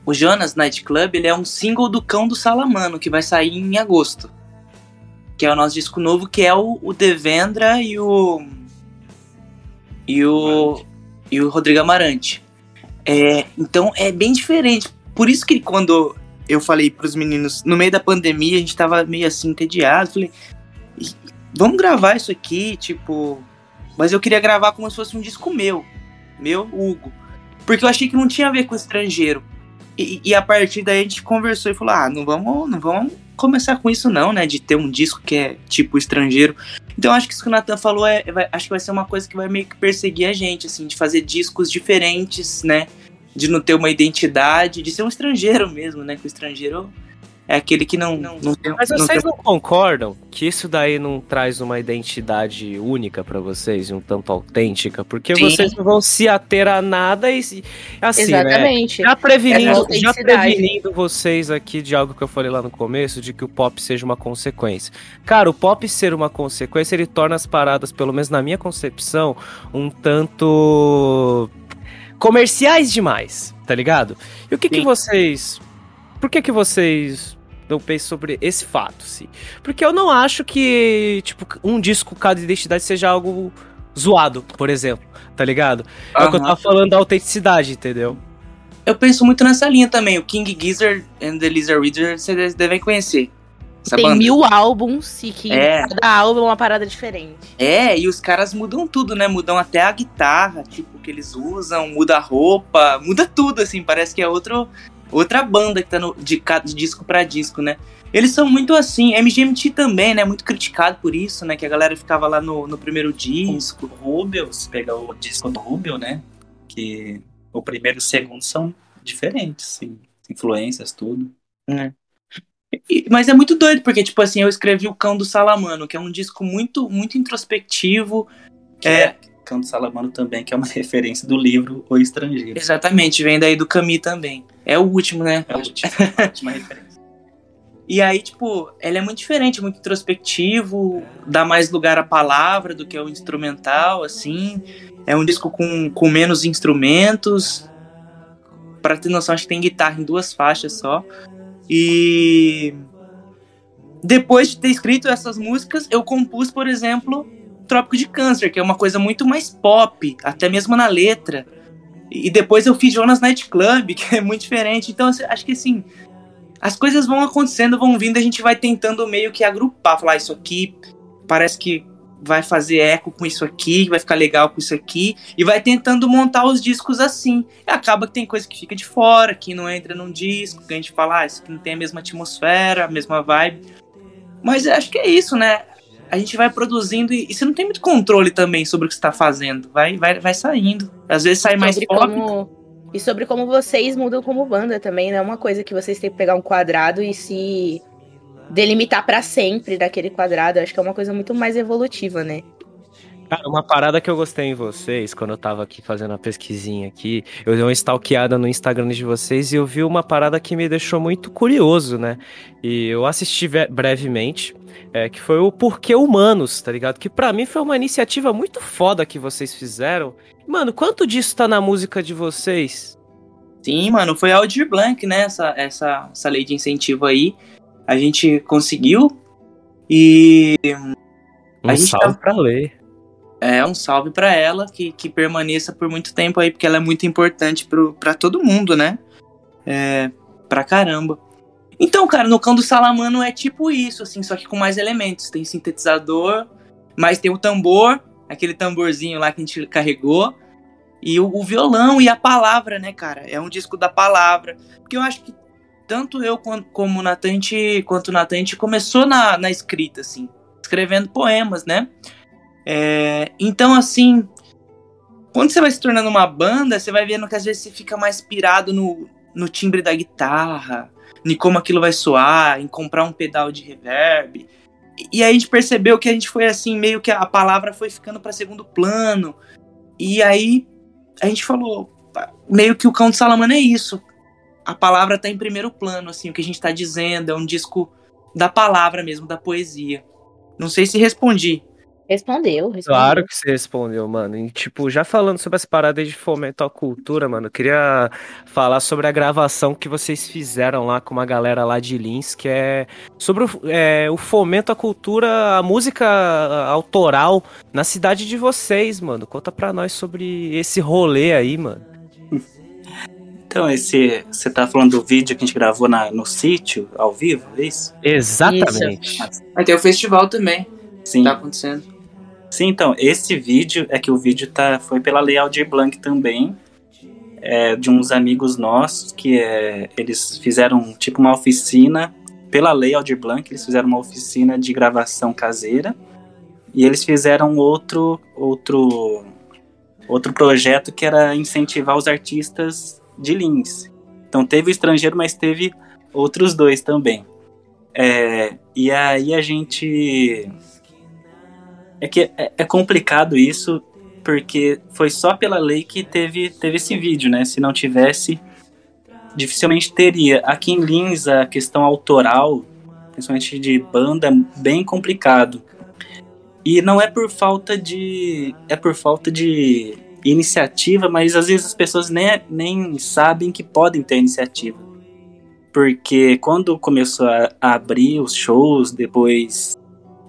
o Jonas Night Club ele é um single do Cão do Salamano, que vai sair em agosto que é o nosso disco novo, que é o, o Devendra e o. E o. E o Rodrigo Amarante. É, então é bem diferente. Por isso que quando eu falei pros meninos, no meio da pandemia, a gente tava meio assim, entediado. Falei, vamos gravar isso aqui, tipo. Mas eu queria gravar como se fosse um disco meu. Meu, Hugo. Porque eu achei que não tinha a ver com estrangeiro. E, e a partir daí a gente conversou e falou: ah, não vamos, não vamos começar com isso não, né? De ter um disco que é tipo estrangeiro. Então acho que isso que o Nathan falou é, vai, acho que vai ser uma coisa que vai meio que perseguir a gente, assim, de fazer discos diferentes, né? De não ter uma identidade, de ser um estrangeiro mesmo, né? Que o estrangeiro é aquele que não. não, não tem, Mas vocês não, tem... não, concordam que isso daí não traz uma identidade única para vocês, um tanto autêntica? Porque Sim. vocês não vão se ater a nada e. Assim, né, Exatamente. Né? Já, prevenindo, já prevenindo vocês aqui de algo que eu falei lá no começo, de que o pop seja uma consequência. Cara, o pop ser uma consequência, ele torna as paradas, pelo menos na minha concepção, um tanto comerciais demais, tá ligado? E o que, que vocês. Por que, que vocês eu penso sobre esse fato, sim. Porque eu não acho que, tipo, um disco cada identidade seja algo zoado, por exemplo, tá ligado? É o que eu tava falando da autenticidade, entendeu? Eu penso muito nessa linha também. O King Gizzard and the Lizard Wizard vocês devem conhecer. Tem banda. mil álbuns e que é. cada álbum é uma parada diferente. É, e os caras mudam tudo, né? Mudam até a guitarra, tipo, que eles usam, muda a roupa, muda tudo, assim. Parece que é outro, outra banda que tá no, de, de disco para disco, né? Eles são muito assim, MGMT também, né? Muito criticado por isso, né? Que a galera ficava lá no, no primeiro disco. O Rubel, se pegar o disco do Rubel, né? Que o primeiro e o segundo são diferentes, sim. Influências, tudo. É. E, mas é muito doido, porque, tipo assim, eu escrevi O Cão do Salamano, que é um disco muito, muito introspectivo. Que é, é Do Salamano também, que é uma referência do livro O Estrangeiro. Exatamente, vem daí do Camus também. É o último, né? É o último. a última referência. E aí, tipo, ele é muito diferente, muito introspectivo, dá mais lugar à palavra do que ao instrumental, assim. É um disco com, com menos instrumentos. Pra ter noção, acho que tem guitarra em duas faixas só. E depois de ter escrito essas músicas, eu compus, por exemplo, Trópico de Câncer, que é uma coisa muito mais pop, até mesmo na letra. E depois eu fiz Jonas Night Club, que é muito diferente. Então, assim, acho que assim, as coisas vão acontecendo, vão vindo, a gente vai tentando meio que agrupar, falar ah, isso aqui parece que vai fazer eco com isso aqui, vai ficar legal com isso aqui, e vai tentando montar os discos assim. E acaba que tem coisa que fica de fora, que não entra num disco, que a gente fala, ah, isso aqui não tem a mesma atmosfera, a mesma vibe. Mas acho que é isso, né? A gente vai produzindo e, e você não tem muito controle também sobre o que você tá fazendo. Vai, vai, vai saindo. Às vezes sai mais Sobre pop. como- E sobre como vocês mudam como banda também, não é uma coisa que vocês têm que pegar um quadrado e se delimitar pra sempre daquele quadrado. Eu acho que é uma coisa muito mais evolutiva, né? Cara, uma parada que eu gostei em vocês, quando eu tava aqui fazendo a pesquisinha aqui, eu dei uma stalkeada no Instagram de vocês e eu vi uma parada que me deixou muito curioso, né? E eu assisti ve- brevemente, é, que foi o Porquê Humanos, tá ligado? Que pra mim foi uma iniciativa muito foda que vocês fizeram. Mano, quanto disso tá na música de vocês? Sim, mano, foi a Aldir Blanc, né? Essa, essa, essa lei de incentivo aí. A gente conseguiu. E Um A gente salve tá- pra ler. é um salve pra ela, que, que permaneça por muito tempo aí, porque ela é muito importante pro, pra todo mundo, né? É, pra caramba. Então, cara, no Cão do Salamano é tipo isso, assim, só que com mais elementos. Tem sintetizador, mas tem o tambor, aquele tamborzinho lá que a gente carregou, e o, o violão e a palavra, né, cara? É um disco da palavra. Porque eu acho que tanto eu como o Natan, gente- quanto o Natan, a gente começou na, na escrita, assim, escrevendo poemas, né? É, então, assim, quando você vai se tornando uma banda, você vai vendo que às vezes você fica mais pirado no, no timbre da guitarra, em como aquilo vai soar, em comprar um pedal de reverb. E, aí a gente percebeu que a gente foi assim, meio que a palavra foi ficando para segundo plano. E aí a gente falou, "Pá, meio que o Cão de Salamana é isso. A palavra tá em primeiro plano, assim, o que a gente tá dizendo, é um disco da palavra mesmo, da poesia. Não sei se respondi. Respondeu, respondeu. Claro que você respondeu, mano. E, tipo, já falando sobre as paradas de fomento à cultura, mano, eu queria falar sobre a gravação que vocês fizeram lá com uma galera lá de Lins, que é sobre o, é, o fomento à cultura, a música autoral na cidade de vocês, mano. Conta pra nós sobre esse rolê aí, mano. Então, esse. Você tá falando do vídeo que a gente gravou na, no sítio, ao vivo, é isso? Exatamente. Vai ter o festival também, Sim. tá acontecendo. Sim, então, esse vídeo é que o vídeo tá, foi pela Lei Aldir Blanc também, é, de uns amigos nossos, que é, eles fizeram tipo uma oficina, pela Lei Aldir Blanc, eles fizeram uma oficina de gravação caseira, e eles fizeram outro, outro, outro projeto que era incentivar os artistas de Lins. Então teve o estrangeiro, mas teve outros dois também. É, e aí a gente é que é, é complicado isso, porque foi só pela lei que teve, teve esse vídeo, né? Se não tivesse, dificilmente teria. Aqui em Lins, a questão autoral, principalmente de banda, é bem complicado. E não é por falta de. É por falta de iniciativa, mas às vezes as pessoas nem, nem sabem que podem ter iniciativa. Porque quando começou a, a abrir os shows, depois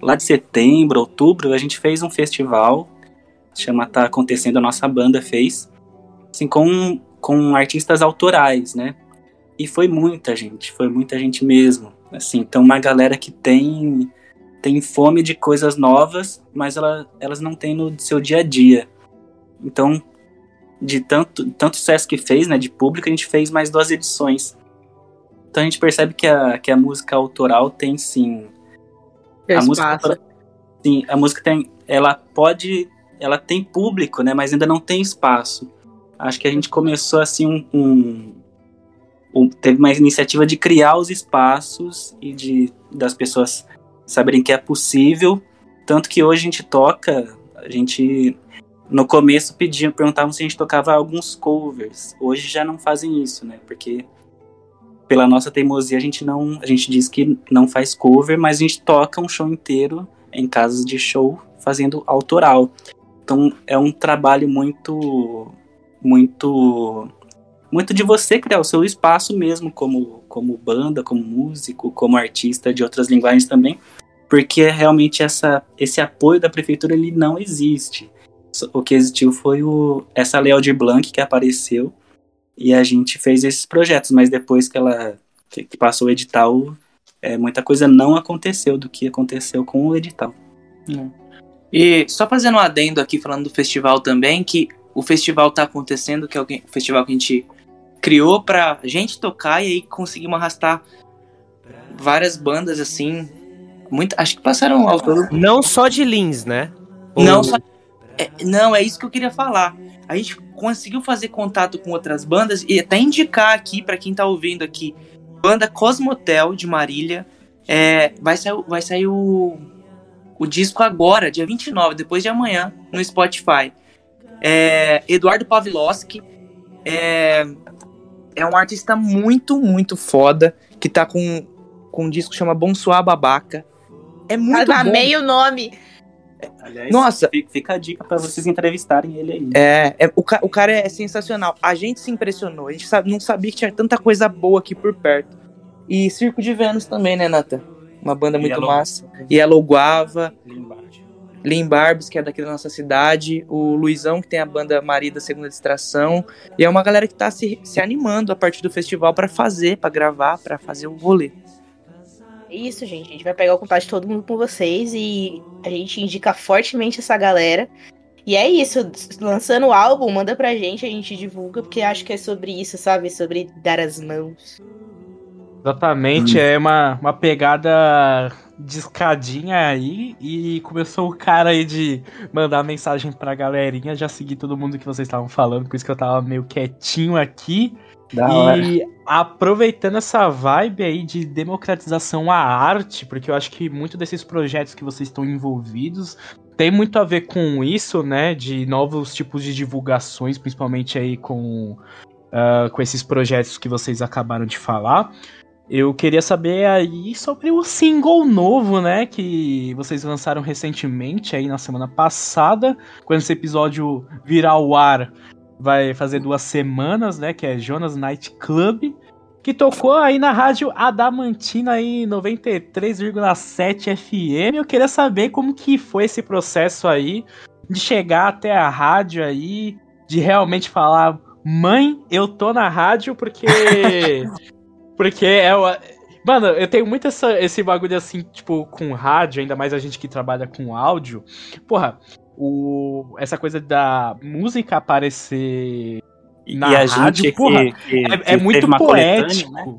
lá de setembro, outubro, a gente fez um festival, chama Tá Acontecendo, a nossa banda fez, assim, com, com artistas autorais, né? E foi muita gente, foi muita gente mesmo, assim, então uma galera que tem tem fome de coisas novas, mas ela, elas não têm no seu dia a dia. Então, de tanto, tanto sucesso que fez, né, de público, a gente fez mais duas edições. Então a gente percebe que a, que a música autoral tem sim a música, sim, a música tem, ela pode, ela tem público, né, mas ainda não tem espaço. Acho que a gente começou assim um, um, um- teve uma iniciativa de criar os espaços e de das pessoas saberem que é possível, tanto que hoje a gente toca, a gente no começo pediam, perguntavam se a gente tocava alguns covers. Hoje já não fazem isso, né? Porque pela nossa teimosia a gente não, a gente diz que não faz cover, mas a gente toca um show inteiro em casas de show fazendo autoral. Então é um trabalho muito muito muito de você criar o seu espaço mesmo como como banda, como músico, como artista de outras linguagens também, porque realmente essa esse apoio da prefeitura ele não existe. O que existiu foi o essa Lei Aldir Blanc que apareceu e a gente fez esses projetos, mas depois que ela que que passou o edital, é, muita coisa não aconteceu do que aconteceu com o edital. E só fazendo um adendo aqui, falando do festival também, que o festival tá acontecendo, que é o festival que a gente criou pra gente tocar e aí conseguimos arrastar várias bandas assim. Muito, acho que passaram ao todo. Não só de Lins, né? Não, Ou- só, é, não, é isso que eu queria falar. A gente conseguiu fazer contato com outras bandas e até indicar aqui pra quem tá ouvindo aqui, banda Cosmotel de Marília. É, vai sair, o- vai sair o, o disco agora, dia 29, depois de amanhã, no Spotify. É, Eduardo Pavlovski é, é um artista muito, muito foda, que tá com, com um disco que chama Bonsoir Babaca. É muito bom. Amei o nome. Aliás, Nossa. fica, a dica pra vocês entrevistarem ele aí. É, é, o, ca- o cara é sensacional. A gente se impressionou. A gente não sabia que tinha tanta coisa boa aqui por perto. E Circo de Vênus também, né, Nathan? Uma banda muito Yellow- massa. Yellow Guava. Lim Barbs, que é daqui da nossa cidade, o Luizão, que tem a banda Marida Segunda Distração. E é uma galera que tá se, se animando a partir do festival pra fazer, pra gravar, pra fazer o rolê. Isso, gente. A gente vai pegar o contato de todo mundo com vocês e a gente indica fortemente essa galera. E é isso, lançando o álbum, manda pra gente, a gente divulga, porque acho que é sobre isso, sabe? Sobre dar as mãos. Exatamente, Hum. é uma, uma pegada de escadinha aí e começou o cara aí de mandar mensagem pra galerinha, já segui todo mundo que vocês estavam falando, por isso que eu tava meio quietinho aqui. Da hora. E aproveitando essa vibe aí de democratização à arte, porque eu acho que muito desses projetos que vocês estão envolvidos tem muito a ver com isso, né? De novos tipos de divulgações, principalmente aí com, ah, com esses projetos que vocês acabaram de falar. Eu queria saber aí sobre o single novo, né? Que vocês lançaram recentemente aí na semana passada. Quando esse episódio virar ao ar, vai fazer duas semanas, né? Que é Jonas Night Club. Que tocou aí na rádio Adamantina aí 93,7 FM. Eu queria saber como que foi esse processo aí de chegar até a rádio aí, de realmente falar, mãe, eu tô na rádio porque porque é o Mano, eu tenho muito essa, esse bagulho assim, tipo, com rádio, ainda mais a gente que trabalha com áudio. Porra, o, essa coisa da música aparecer na e a rádio, gente porra, que, que- é, que é muito coletânea, poético. né?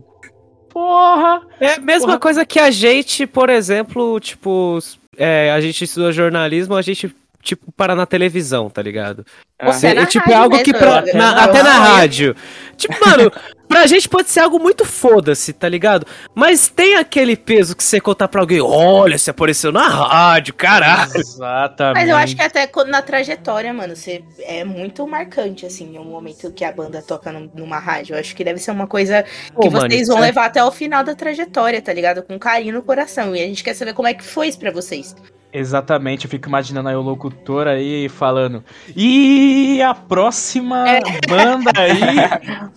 Porra! É a mesma Porra. coisa que a gente, por exemplo, tipo, é, a gente estuda jornalismo, a gente, tipo, para na televisão, tá ligado? Ah, na é, tipo, é algo que pra, na- até na rádio. Tipo, mano, pra gente pode ser algo muito foda-se, tá ligado? Mas tem aquele peso que você contar pra alguém, olha, você apareceu na rádio, caralho. Exatamente. Mas eu acho que até quando- na trajetória, mano, você é muito marcante, assim, o momento que a banda toca num- numa rádio. Eu acho que deve ser uma coisa que mano, vocês isso vão é- levar até o final da trajetória, tá ligado? Com carinho no coração. E a gente quer saber como é que foi isso pra vocês. Exatamente, eu fico imaginando aí o locutor aí falando. E a próxima É. banda aí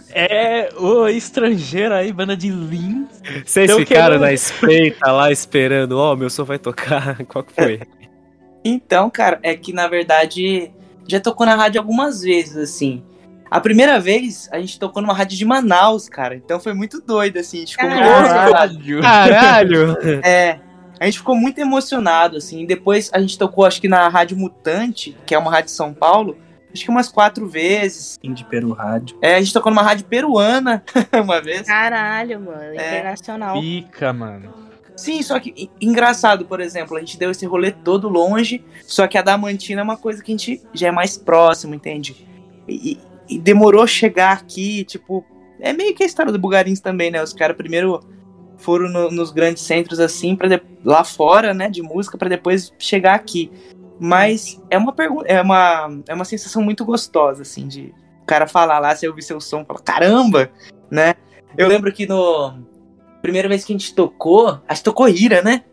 é o estrangeiro aí, banda de Lins. Vocês Eu ficaram quero- na espreita lá esperando, ó, meu som vai tocar, qual que foi? Então, cara, é que na verdade já tocou na rádio algumas vezes, assim. A primeira vez a gente tocou numa rádio de Manaus, cara. Então foi muito doido, assim. A gente ficou. Caralho! Caralho! É. A gente ficou muito emocionado, assim. Depois a gente tocou, acho que na Rádio Mutante, que é uma rádio de São Paulo, acho que umas quatro vezes. De Peru Rádio. É, a gente tocou numa rádio peruana uma vez. Caralho, mano. É. Internacional. Pica, mano. Sim, só que engraçado, por exemplo, a gente deu esse rolê todo longe, só que a Damantina é uma coisa que a gente já é mais próximo, entende? E, e demorou chegar aqui, tipo, é meio que a história do Bugarins também, né? Os caras primeiro foram no- nos grandes centros assim, para lá fora, né, de música, pra depois chegar aqui. Mas é uma pergunta, é uma, é uma sensação muito gostosa, assim, de o cara falar lá, você ouvir seu som, fala, caramba, né? Eu lembro que no primeira vez que a gente tocou, acho que tocou Ira, né?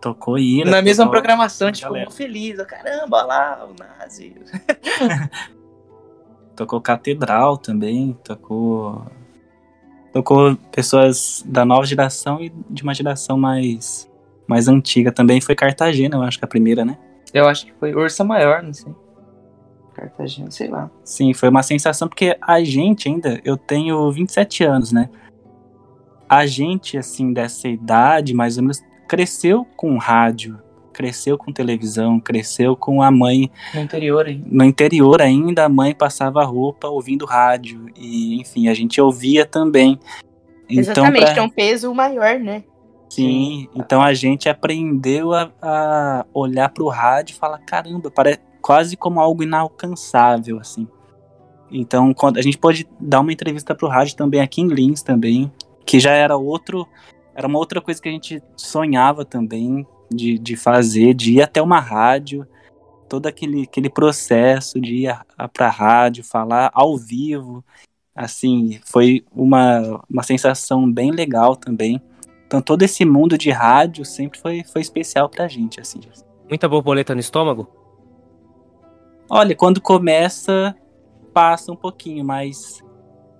Tocou Ira. Na mesma tocou- programação, a gente galera. feliz. ó, Caramba, olha lá, o Nazi. Tocou Catedral também, tocou. Tocou pessoas da nova geração e de uma geração mais, mais antiga também. Foi Cartagena, eu acho que a primeira, né? Eu acho que foi Ursa Maior, não sei. Cartagena, sei lá. Sim, foi uma sensação, porque a gente ainda, eu tenho 27 anos, né? A gente, assim, dessa idade, mais ou menos, cresceu com rádio. Cresceu com televisão, cresceu com a mãe No interior, hein? no interior ainda, a mãe passava roupa ouvindo rádio e enfim, a gente ouvia também. Então, Exatamente, pra- tem um peso maior, né? Sim, então a gente aprendeu a, a olhar pro rádio e falar, caramba, parece quase como algo inalcançável, assim. Então, quando a gente pode dar uma entrevista pro rádio também aqui em Lins também, que já era outro, era uma outra coisa que a gente sonhava também de, de fazer, de ir até uma rádio, todo aquele, aquele processo de ir a, a pra rádio, falar ao vivo, assim, foi uma, uma sensação bem legal também. Então todo esse mundo de rádio sempre foi, foi especial pra gente, assim. Muita borboleta no estômago? Olha, quando começa, passa um pouquinho, mas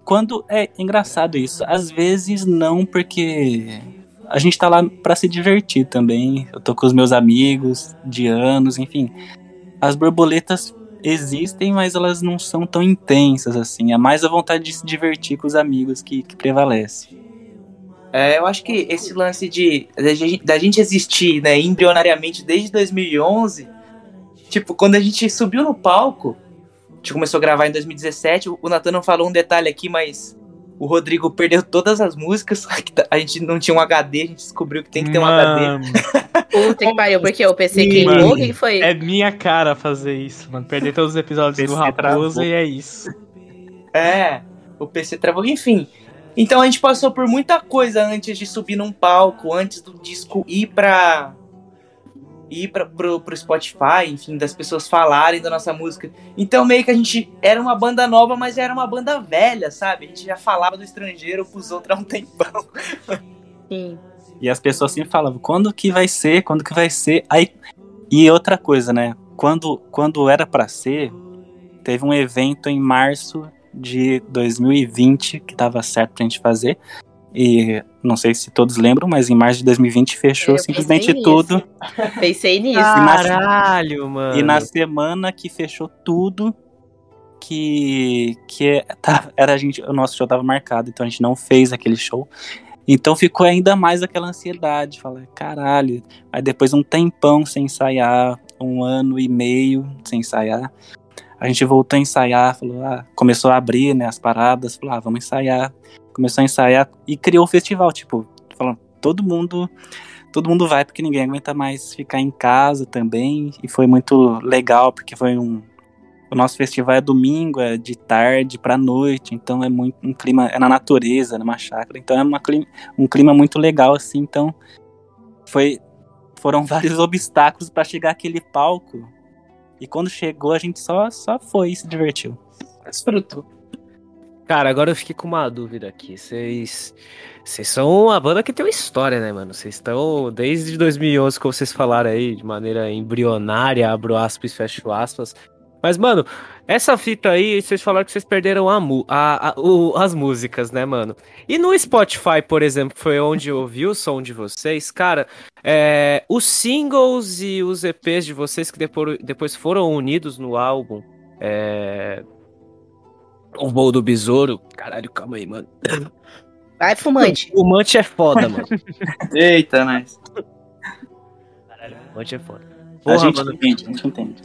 quando é engraçado isso, às vezes não, porque a gente tá lá pra se divertir também. Eu tô com os meus amigos de anos, enfim. As borboletas existem, mas elas não são tão intensas assim. É mais a vontade de se divertir com os amigos que, que prevalece. É, eu acho que esse lance de da gente, existir, né, embrionariamente desde 2011, tipo, quando a gente subiu no palco, a gente começou a gravar em 2017, o Natan não falou um detalhe aqui, mas o Rodrigo perdeu todas as músicas, a gente não tinha um HD, a gente descobriu que tem que ter um HD. Mano, Puta que pariu, porque o PC Sim, queimou, mano. o que que foi? é minha cara fazer isso, mano. Perder todos os episódios do Raposo e é isso. É, o PC travou, enfim. Então a gente passou por muita coisa antes de subir num palco, antes do disco ir pra. Ir pra, pro, pro Spotify, enfim, das pessoas falarem da nossa música. Então meio que a gente era uma banda nova, mas era uma banda velha, sabe? A gente já falava do estrangeiro pros outros há um tempão. Sim. E as pessoas sempre falavam, quando que vai ser, quando que vai ser. Aí, e outra coisa, né? Quando, quando era pra ser, teve um evento em março de 2020 que tava certo pra gente fazer. E não sei se todos lembram, mas em março de 2020 fechou Eu simplesmente pensei tudo. Pensei nisso. Caralho, mano. E na semana que fechou tudo, que, que é- tá- era a gente, o nosso show tava marcado, então a gente não fez aquele show. Então ficou ainda mais aquela ansiedade, falar, caralho. Aí depois um tempão sem ensaiar, um ano e meio sem ensaiar. A gente voltou a ensaiar, falou, ah, começou a abrir, né, as paradas, falou, ah, vamos ensaiar. Começou a ensaiar e criou o festival, tipo, falando, todo mundo todo mundo vai porque ninguém aguenta mais ficar em casa também. E foi muito legal porque foi um. O nosso festival é domingo, é de tarde pra noite, então é muito um clima. É na natureza, numa chácara, então é uma, cli- um clima muito legal, assim. Então foi, foram vários obstáculos pra chegar àquele palco. E quando chegou, a gente só, só foi e se divertiu. Desfrutou. Cara, agora eu fiquei com uma dúvida aqui. Vocês. São uma banda que tem uma história, né, mano? Vocês estão desde 2011, como vocês falaram aí, de maneira embrionária, abro aspas e fecho aspas. Mas, mano, essa fita aí, vocês falaram que vocês perderam a, a- a- o- as músicas, né, mano? E no Spotify, por exemplo, foi onde eu ouvi o som de vocês, cara, é, os singles e os EPs de vocês que depois, depois foram unidos no álbum, é, o Voo do Besouro. Caralho, calma aí, mano. Vai, fumante. O Mante é foda, mano. Eita, nice. Caralho, o Mante é foda. a Porra, gente mano. entende, a gente entende.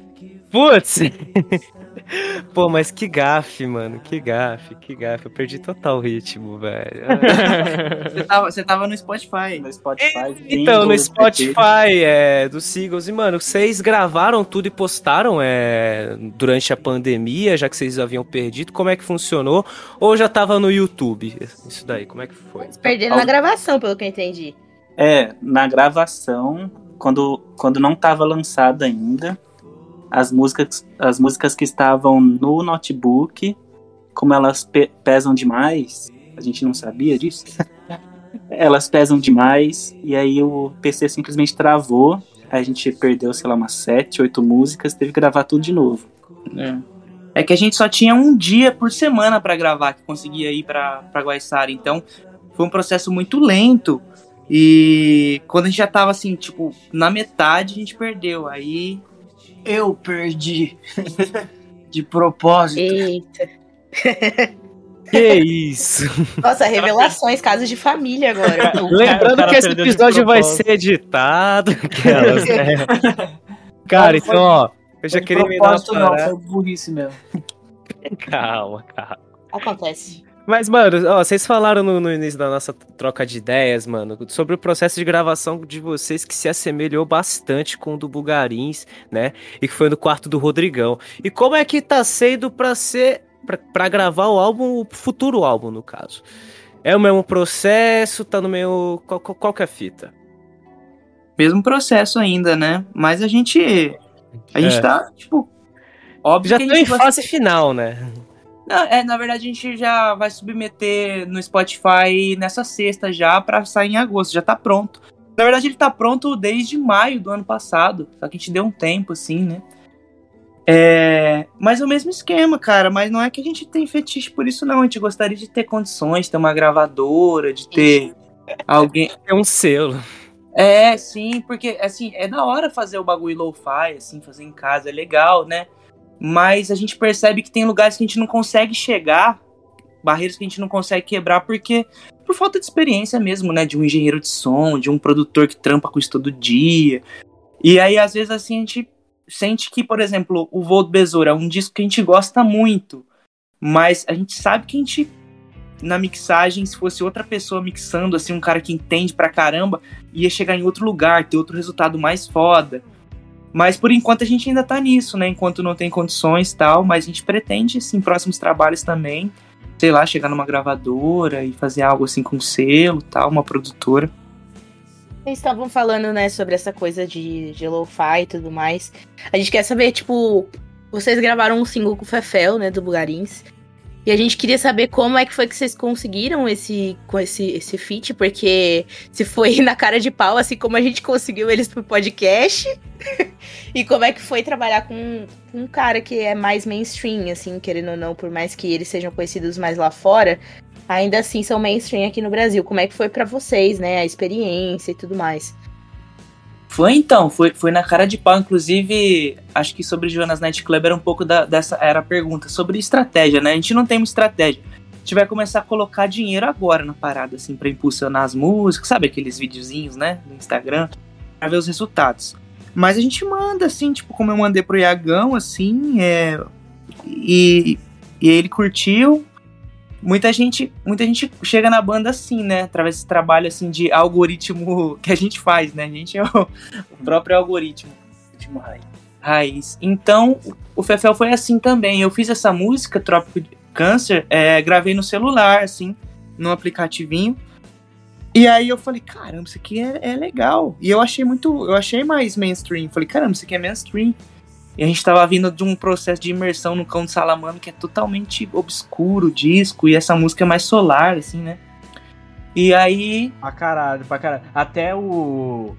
Putz! Pô, mas que gafe, mano. Que gafe, que gafe. Eu perdi total o ritmo, velho. Você tava, você tava no Spotify. No Spotify, Então, no Spotify é, dos Seagulls, e mano, vocês gravaram tudo e postaram é, durante a pandemia, já que vocês haviam perdido, como é que funcionou? Ou já tava no YouTube? Isso daí, como é que foi? Perderam na gravação, pelo que eu entendi. É, na gravação, quando, quando não estava lançado ainda, as músicas, as músicas que estavam no notebook, como elas pe- pesam demais, a gente não sabia disso. elas pesam demais, e aí o PC simplesmente travou. A gente perdeu, sei lá, umas sete, oito músicas, teve que gravar tudo de novo. É. É que a gente só tinha um dia por semana pra gravar, que conseguia ir pra Guaiçara. Então, foi um processo muito lento. E quando a gente já tava assim, tipo, na metade, a gente perdeu. Aí. Eu perdi. De propósito. Eita. Que isso? Nossa, revelações, casos de família agora. Lembrando que esse episódio vai ser editado. Aquelas, né? Cara, Não, foi- então, ó, eu já queria me dar uma propósito, não, foi burrice mesmo. Calma, calma. Acontece. Mas, mano, ó, vocês falaram no, no início da nossa troca de ideias, mano, sobre o processo de gravação de vocês que se assemelhou bastante com o do Bugarins, né? E que foi no quarto do Rodrigão. E como é que tá sendo pra ser. pra, pra gravar o álbum, o futuro álbum, no caso? É o mesmo processo? Tá no meio. Qual, qual, que é a fita? Mesmo processo ainda, né? Mas a gente. A gente É. tá, tipo. Óbvio Já que tá em fase final, né? Não, é, na verdade, a gente já vai submeter no Spotify nessa sexta já pra sair em agosto, já tá pronto. Na verdade, ele tá pronto desde maio do ano passado, só que a gente deu um tempo, assim, né? É, mas é o mesmo esquema, cara, mas não é que a gente tem fetiche por isso, não. A gente gostaria de ter condições, de ter uma gravadora, de ter alguém. É um selo. É, sim, porque, assim, é da hora fazer o bagulho lo-fi, assim, fazer em casa, é legal, né? Mas a gente percebe que tem lugares que a gente não consegue chegar, barreiras que a gente não consegue quebrar, porque por falta de experiência mesmo, né? De um engenheiro de som, de um produtor que trampa com isso todo dia. E aí, às vezes, assim, a gente sente que, por exemplo, o Voo do Besouro é um disco que a gente gosta muito, mas a gente sabe que a gente, na mixagem, se fosse outra pessoa mixando, assim, um cara que entende pra caramba, ia chegar em outro lugar, ter outro resultado mais foda. Mas por enquanto a gente ainda tá nisso, né? Enquanto não tem condições e tal, mas a gente pretende, assim, próximos trabalhos também, sei lá, chegar numa gravadora e fazer algo assim com selo tal, uma produtora. Vocês estavam falando, né, sobre essa coisa de, de lo-fi e tudo mais. A gente quer saber, tipo, vocês gravaram um single com o Fefel, né, do Bugarins. E a gente queria saber como é que foi que vocês conseguiram esse, esse, esse feat, porque se foi na cara de pau, assim como a gente conseguiu eles pro podcast. e como é que foi trabalhar com um cara que é mais mainstream, assim, querendo ou não, por mais que eles sejam conhecidos mais lá fora, ainda assim são mainstream aqui no Brasil. Como é que foi pra vocês, né? A experiência e tudo mais. Foi então, foi, foi na cara de pau. Inclusive, acho que sobre Jonas Night Club era um pouco da, dessa era a pergunta. Sobre estratégia, né? A gente não tem uma estratégia. A gente vai começar a colocar dinheiro agora na parada, assim, pra impulsionar as músicas, sabe aqueles videozinhos, né? No Instagram, pra ver os resultados. Mas a gente manda, assim, tipo, como eu mandei pro Iagão, assim, é. E, e ele curtiu. Muita gente, muita gente chega na banda assim, né? Através desse trabalho assim de algoritmo que a gente faz, né? A gente é o, o próprio algoritmo, raiz. Então, o Fefel foi assim também. Eu fiz essa música, Trópico de Câncer, é, gravei no celular, assim, num aplicativinho. E aí eu falei, caramba, isso aqui é, é legal. E eu achei muito, eu achei mais mainstream. Falei, caramba, isso aqui é mainstream. E a gente tava vindo de um processo de imersão no Cão de Salamano que é totalmente obscuro o disco, e essa música é mais solar, assim, né? E aí. Pra caralho, pra caralho. Até o.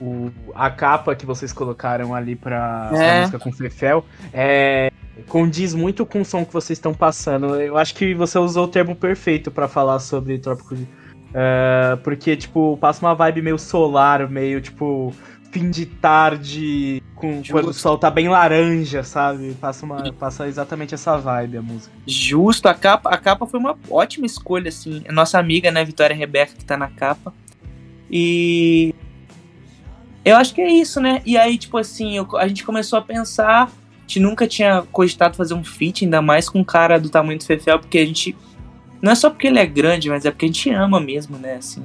o a capa que vocês colocaram ali pra, pra É. música com Fefel é, condiz muito com o som que vocês estão passando. Eu acho que você usou o termo perfeito pra falar sobre Trópico de. é, porque, tipo, passa uma vibe meio solar, meio, tipo, fim de tarde, com, Justo. quando o sol tá bem laranja, sabe? Passa, uma, passa exatamente essa vibe a música. Justo, a capa, a capa foi uma ótima escolha, assim. A nossa amiga, né, Vitória Rebeca, que tá na capa. E. Eu acho que é isso, né? E aí, tipo assim, eu- a gente começou a pensar. A gente nunca tinha cogitado fazer um feat, ainda mais com um cara do tamanho do Fefel, porque a gente. Não é só porque ele é grande, mas é porque a gente ama mesmo, né? Assim,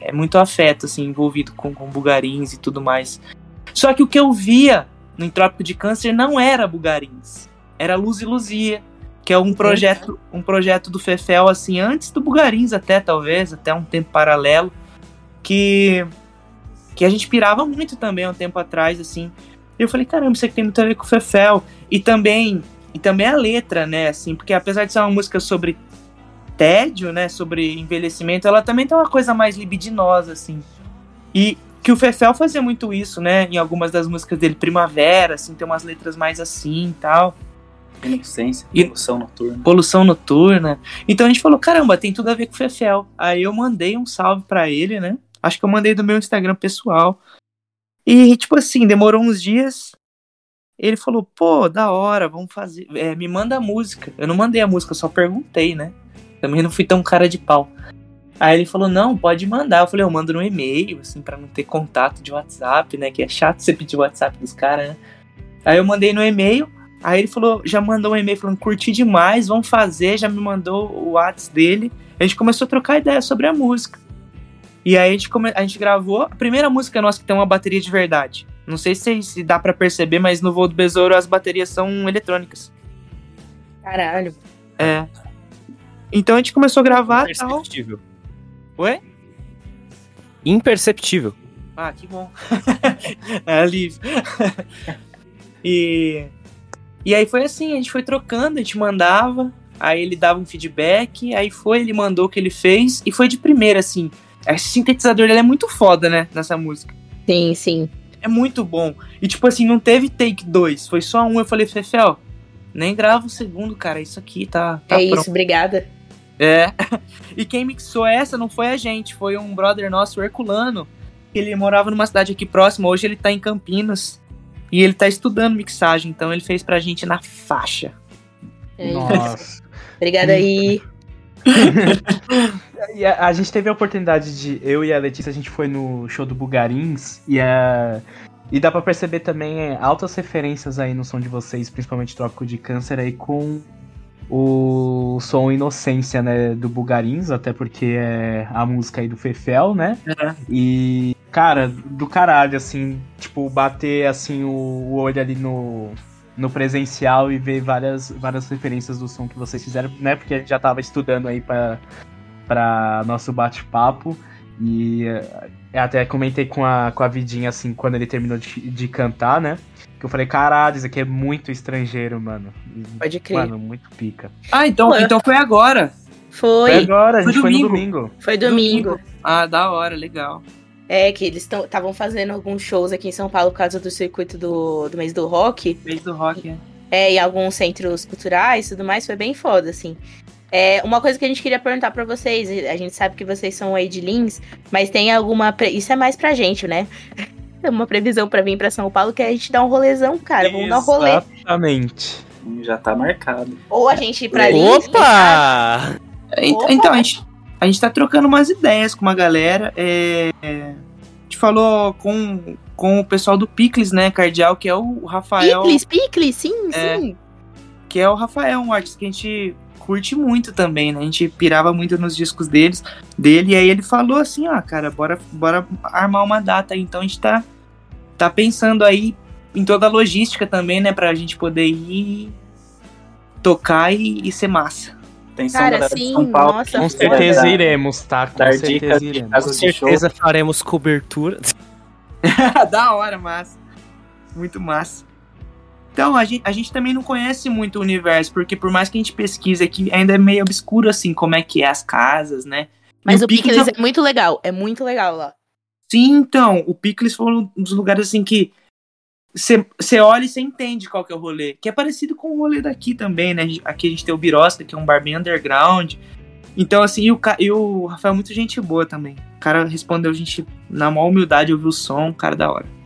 é muito afeto, assim, envolvido com, com bugarins e tudo mais. Só que o que eu via no Trópico de Câncer não era bugarins. Era Luz e Luzia, que é um projeto, um projeto do Fefel, assim, antes do Bugarins até, talvez, até um tempo paralelo, que, que a gente pirava muito também há um tempo atrás, assim. E eu falei, caramba, isso aqui tem muito a ver com o Fefel. E também, e também a letra, né, assim, porque apesar de ser uma música sobre tédio, né, sobre envelhecimento, ela também tem uma coisa mais libidinosa, assim. E que o Fefel fazia muito isso, né, em algumas das músicas dele, Primavera, assim, tem umas letras mais assim e tal. Inocência, E- emoção noturna. Poluição noturna. Então a gente falou, caramba, tem tudo a ver com o Fefel. Aí eu mandei um salve pra ele, né? Acho que eu mandei do meu Instagram pessoal. E, tipo assim, demorou uns dias. Ele falou, pô, da hora, vamos fazer. É, me manda a música. Eu não mandei a música, eu só perguntei, né? Também não fui tão cara de pau. Aí ele falou, não, pode mandar. Eu falei, eu mando no e-mail, assim, pra não ter contato de WhatsApp, né? Que é chato você pedir o WhatsApp dos caras, né? Aí eu mandei no e-mail, aí ele falou, já mandou um e-mail falando, curti demais, vamos fazer, já me mandou o WhatsApp dele. A gente começou a trocar ideia sobre a música. E aí a gente, come... a gente gravou a primeira música nossa que tem uma bateria de verdade. Não sei se, se dá pra perceber, mas no voo do Besouro as baterias são eletrônicas. Caralho. É. Então a gente começou a gravar e tal. Imperceptível. Oi? Imperceptível. Ah, que bom. é alívio. e, e aí foi assim, a gente foi trocando, a gente mandava, aí ele dava um feedback, aí foi, ele mandou o que ele fez, e foi de primeira, assim. Esse sintetizador ele é muito foda, né, nessa música. Sim, sim. É muito bom. E tipo assim, não teve take 2, foi só um. Eu falei, Fefel, nem grava o segundo, cara, isso aqui tá, tá é pronto. isso, obrigada. É. E quem mixou essa não foi a gente, foi um brother nosso, Herculano. Ele morava numa cidade aqui próxima, hoje ele tá em Campinas. E ele tá estudando mixagem, então ele fez pra gente na faixa. É isso. Nossa. Obrigada aí. E a, a gente teve a oportunidade de. Eu e a Letícia, a gente foi no show do Bugarins e a. E dá pra perceber também é, altas referências aí no som de vocês, principalmente Trópico de Câncer aí com o som Inocência, né, do Bugarins, até porque é a música aí do Fefel, né? É. E, cara, do caralho, assim, tipo, bater assim o, o olho ali no, no presencial e ver várias, várias referências do som que vocês fizeram, né? Porque a gente já tava estudando aí pra, pra nosso bate-papo. E eu até comentei com a, com a Vidinha, assim, quando ele terminou de, de cantar, né? Que eu falei, caralho, isso aqui é muito estrangeiro, mano. E, Pode crer. Mano, muito pica. Ah, então, Ué. então foi agora. Foi Foi. agora, a Foi gente foi no domingo. domingo. Foi domingo. Ah, da hora, legal. É, que eles estavam fazendo alguns shows aqui em São Paulo por causa do circuito do, do mês do rock. Fez do rock, é. É, em alguns centros culturais e tudo mais, foi bem foda, assim. É, uma coisa que a gente queria perguntar pra vocês, a gente sabe que vocês são aí de Lins, mas tem alguma. Isso é mais pra gente, né? Uma previsão pra vir pra São Paulo que é a gente dar um rolezão, cara. Vamos dar um rolê. Exatamente. Já tá marcado. Ou a gente ir pra? Opa! Ent- Opa! Então, a gente, a gente tá trocando umas ideias com uma galera. é, é, a gente falou com, com o pessoal do Picles, né, Cardial, que é o Rafael. Picles, picles, sim, É. sim. Que é o Rafael, um artista que a gente curte muito também, né? A gente pirava muito nos discos deles, dele. E aí ele falou assim, ah, cara, bora, bora armar uma data aí. Então a gente tá, tá pensando aí em toda a logística também, né? Pra gente poder ir tocar e, e ser massa. Atenção, Cara, galera sim, São Paulo. nossa, Com certeza iremos, tá? Com Dar certeza iremos. Com certeza faremos cobertura. da hora, massa. Muito massa. Então, a gente, a gente também não conhece muito o universo, porque por mais que a gente pesquise aqui, ainda é meio obscuro, assim, como é que é as casas, né? Mas E o Picles Picles é muito legal. É muito legal lá. Sim, então, o Pickles foi um dos lugares, assim, que você olha e você entende qual que é o rolê. Que é parecido com o rolê daqui também, né? Aqui a gente tem o Birosca, que é um bar bem underground. Então, assim, e o, e o Rafael é muito gente boa também. O cara respondeu a gente na maior humildade, ouviu o som, cara da hora.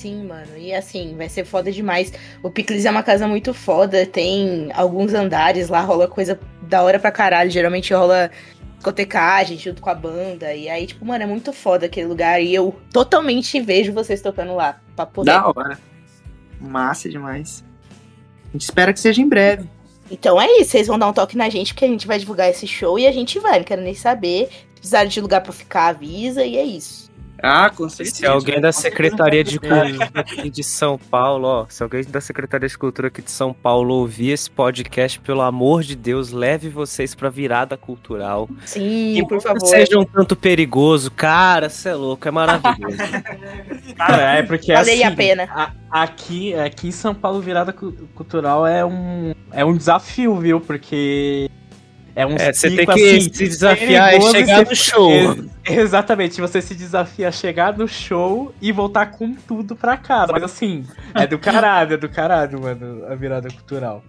Sim, mano. E assim, vai ser foda demais. O Picles é uma casa muito foda. Tem alguns andares lá, rola coisa da hora pra caralho. Geralmente rola discotecagem junto com a banda. E aí, tipo, mano, é muito foda aquele lugar. E eu totalmente vejo vocês tocando lá. Pra poder. Da hora. Massa demais. A gente espera que seja em breve. Então é isso, vocês vão dar um toque na gente, porque a gente vai divulgar esse show e a gente vai. Não quero nem saber. Se precisar de lugar pra ficar, avisa e é isso. Ah, com certeza. Se alguém da Secretaria de Cultura aqui de São Paulo, ó, se alguém da Secretaria de Cultura aqui de São Paulo ouvir esse podcast, pelo amor de Deus, leve vocês pra virada cultural. Sim, E por favor. Seja um tanto perigoso, cara, cê é louco, é maravilhoso. Cara, é porque Valeu assim, a pena. a- aqui, aqui em São Paulo, virada cu- cultural é um, é um desafio, viu? Porque é um É, você tem que assim, se desafiar e chegar você- no show. Ex- Exatamente, você se desafia a chegar no show e voltar com tudo pra casa. Mas assim, é do caralho, é do caralho, mano, a virada cultural.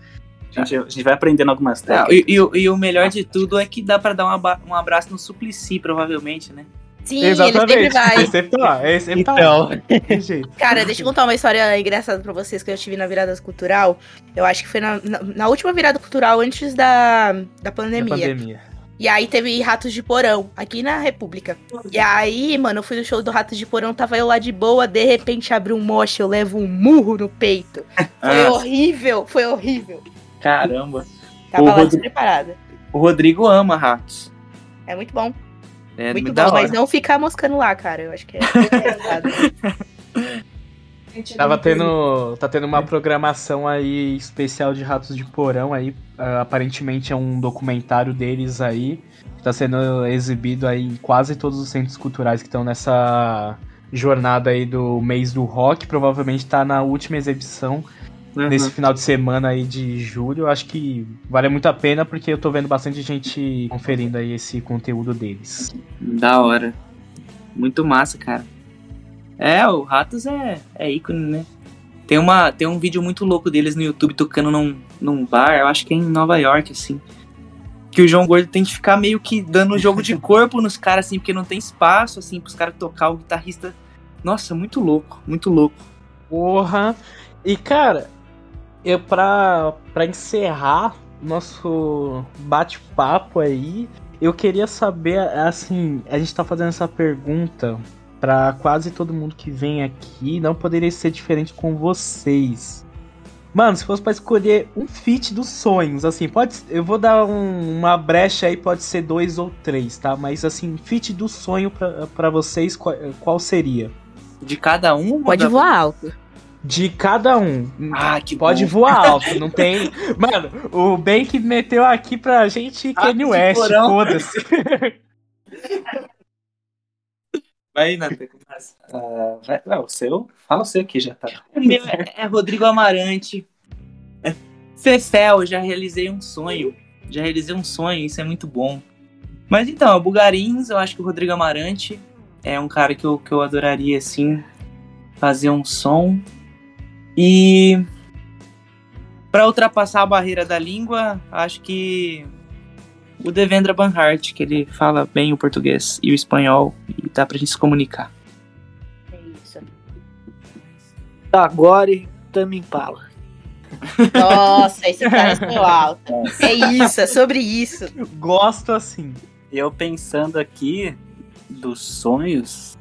A gente, a gente vai aprendendo algumas técnicas. e, e o- e o melhor de tudo é que dá pra dar um, um abraço no Suplicy, provavelmente, né? Sim, ele sempre vai. Ele sempre tá lá. Ele sempre tá Então, lá. Tem jeito. Cara, deixa eu contar uma história engraçada pra vocês que eu tive na virada cultural. Eu acho que foi na, na, na última virada cultural antes da, da Da pandemia. pandemia. E aí teve Ratos de Porão, aqui na República. E aí, mano, eu fui no show do Ratos de Porão, tava eu lá de boa, de repente abre um moche, eu levo um murro no peito. Foi Ah. horrível, foi horrível. Caramba. Tava O lá Rodrigo- despreparada. O Rodrigo ama ratos. É muito bom, É muito bom, mas não ficar moscando lá, cara. Eu acho que é. é Tava tendo. Tá tendo uma programação aí especial de Ratos de Porão aí. ah, aparentemente é um documentário deles aí. Que tá sendo exibido aí em quase todos os centros culturais que estão nessa jornada aí do mês do rock. Provavelmente tá na última exibição Uhum. nesse final de semana aí de julho. Eu acho que vale muito a pena porque eu tô vendo bastante gente conferindo aí esse conteúdo deles. Da hora. Muito massa, cara. É, o Ratos é, é ícone, né? Tem, uma, tem um vídeo muito louco deles no YouTube tocando num, num bar, eu acho que é em Nova York, assim. Que o João Gordo tem que ficar meio que dando jogo de corpo nos caras, assim, porque não tem espaço, assim, pros caras tocar o guitarrista. Nossa, muito louco, muito louco. Porra! E cara, eu pra, pra encerrar nosso bate-papo aí, eu queria saber, assim, a gente tá fazendo essa pergunta pra quase todo mundo que vem aqui, não poderia ser diferente com vocês. Mano, se fosse pra escolher um feat dos sonhos, assim, pode. Eu vou dar um- uma brecha aí, pode ser dois ou três, tá? Mas assim, feat do sonho pra, pra vocês, qual, qual seria? De cada um. Pode da- voar alto. De cada um. Ah, que Pode bom. voar alto, não tem. Mano, o Ben que meteu aqui pra gente Ah, Kanye que West, foda-se. Vai aí, Nathan. começa. Ah, vai, vai, o seu? Fala o seu aqui, já tá. O meu é, é Rodrigo Amarante. É Fefel, já realizei um sonho. Já realizei um sonho, isso é muito bom. Mas então, o Bugarins, eu acho que o Rodrigo Amarante é um cara que eu, que eu adoraria, assim, fazer um som. E para ultrapassar a barreira da língua, acho que o Devendra Banhart, que ele fala bem o português e o espanhol, e dá pra gente se comunicar. É isso. Agora Tame Impala. Nossa, esse cara espanhol alto. É isso, é sobre isso. Gosto assim. Eu pensando aqui dos sonhos,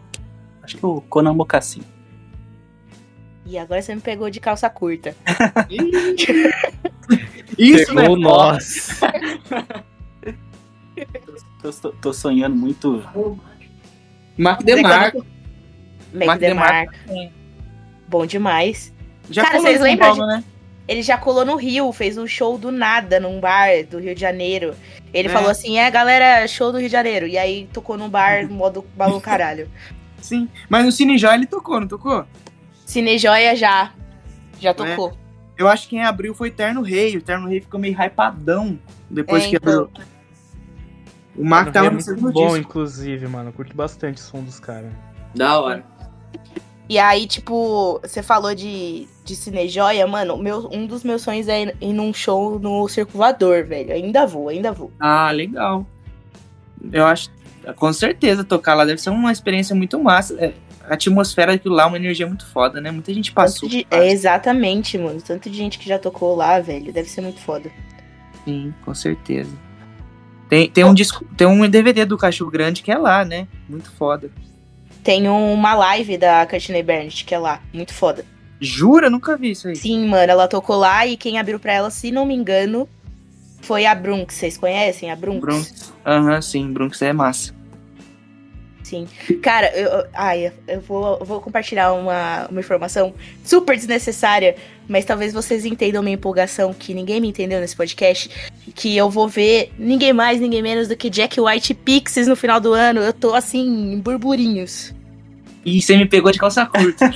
acho que o Conan Mocassin. E agora você me pegou de calça curta. Isso, pegou né? nós. Tô, tô- tô sonhando muito. Mark DeMarco. Mark DeMarco. DeMarco. Bom demais. Já Cara, vocês lembram Paulo, né? Ele já colou no Rio, fez um show do nada num bar do Rio de Janeiro. Ele É. falou assim: é, galera, show do Rio de Janeiro. E aí tocou num bar, no modo balão caralho. Sim. Mas no Cine Joy ele tocou, não tocou? Cinejoia já. Já tocou. Eu acho que quem abriu foi Terno Rei. O Terno Rei ficou meio hypadão depois É, que então. abriu. O Mark é tava no muito segundo bom, disco. inclusive, mano. Eu curto bastante o som dos caras. Da hora. E aí, tipo, você falou de, de Cinejoia, mano. Meu, um dos meus sonhos é ir, ir num show no Circulador, velho. Ainda vou, ainda vou. Ah, legal. Eu acho. Com certeza, tocar lá deve ser uma experiência muito massa. É, a atmosfera daquilo lá é uma energia muito foda, né? Muita gente passou. De- é, exatamente, mano. Tanto de gente que já tocou lá, velho. Deve ser muito foda. Sim, com certeza. Tem, tem um disco, tem um DVD do Cachorro Grande que é lá, né? Muito foda. Tem uma live da Courtney Barnett, que é lá. Muito foda. Jura? Nunca vi isso aí. Sim, mano, ela tocou lá e quem abriu pra ela, se não me engano, foi a Brunx. Vocês conhecem a Brunx? Brunx. Aham, sim, Brunx é massa. Sim. Cara, eu, ai, eu vou, eu vou compartilhar uma, uma informação super desnecessária, mas talvez vocês entendam minha empolgação, que ninguém me entendeu nesse podcast, que eu vou ver ninguém mais, ninguém menos do que Jack White Pixies no final do ano. Eu tô assim, em burburinhos. E você me pegou de calça curta.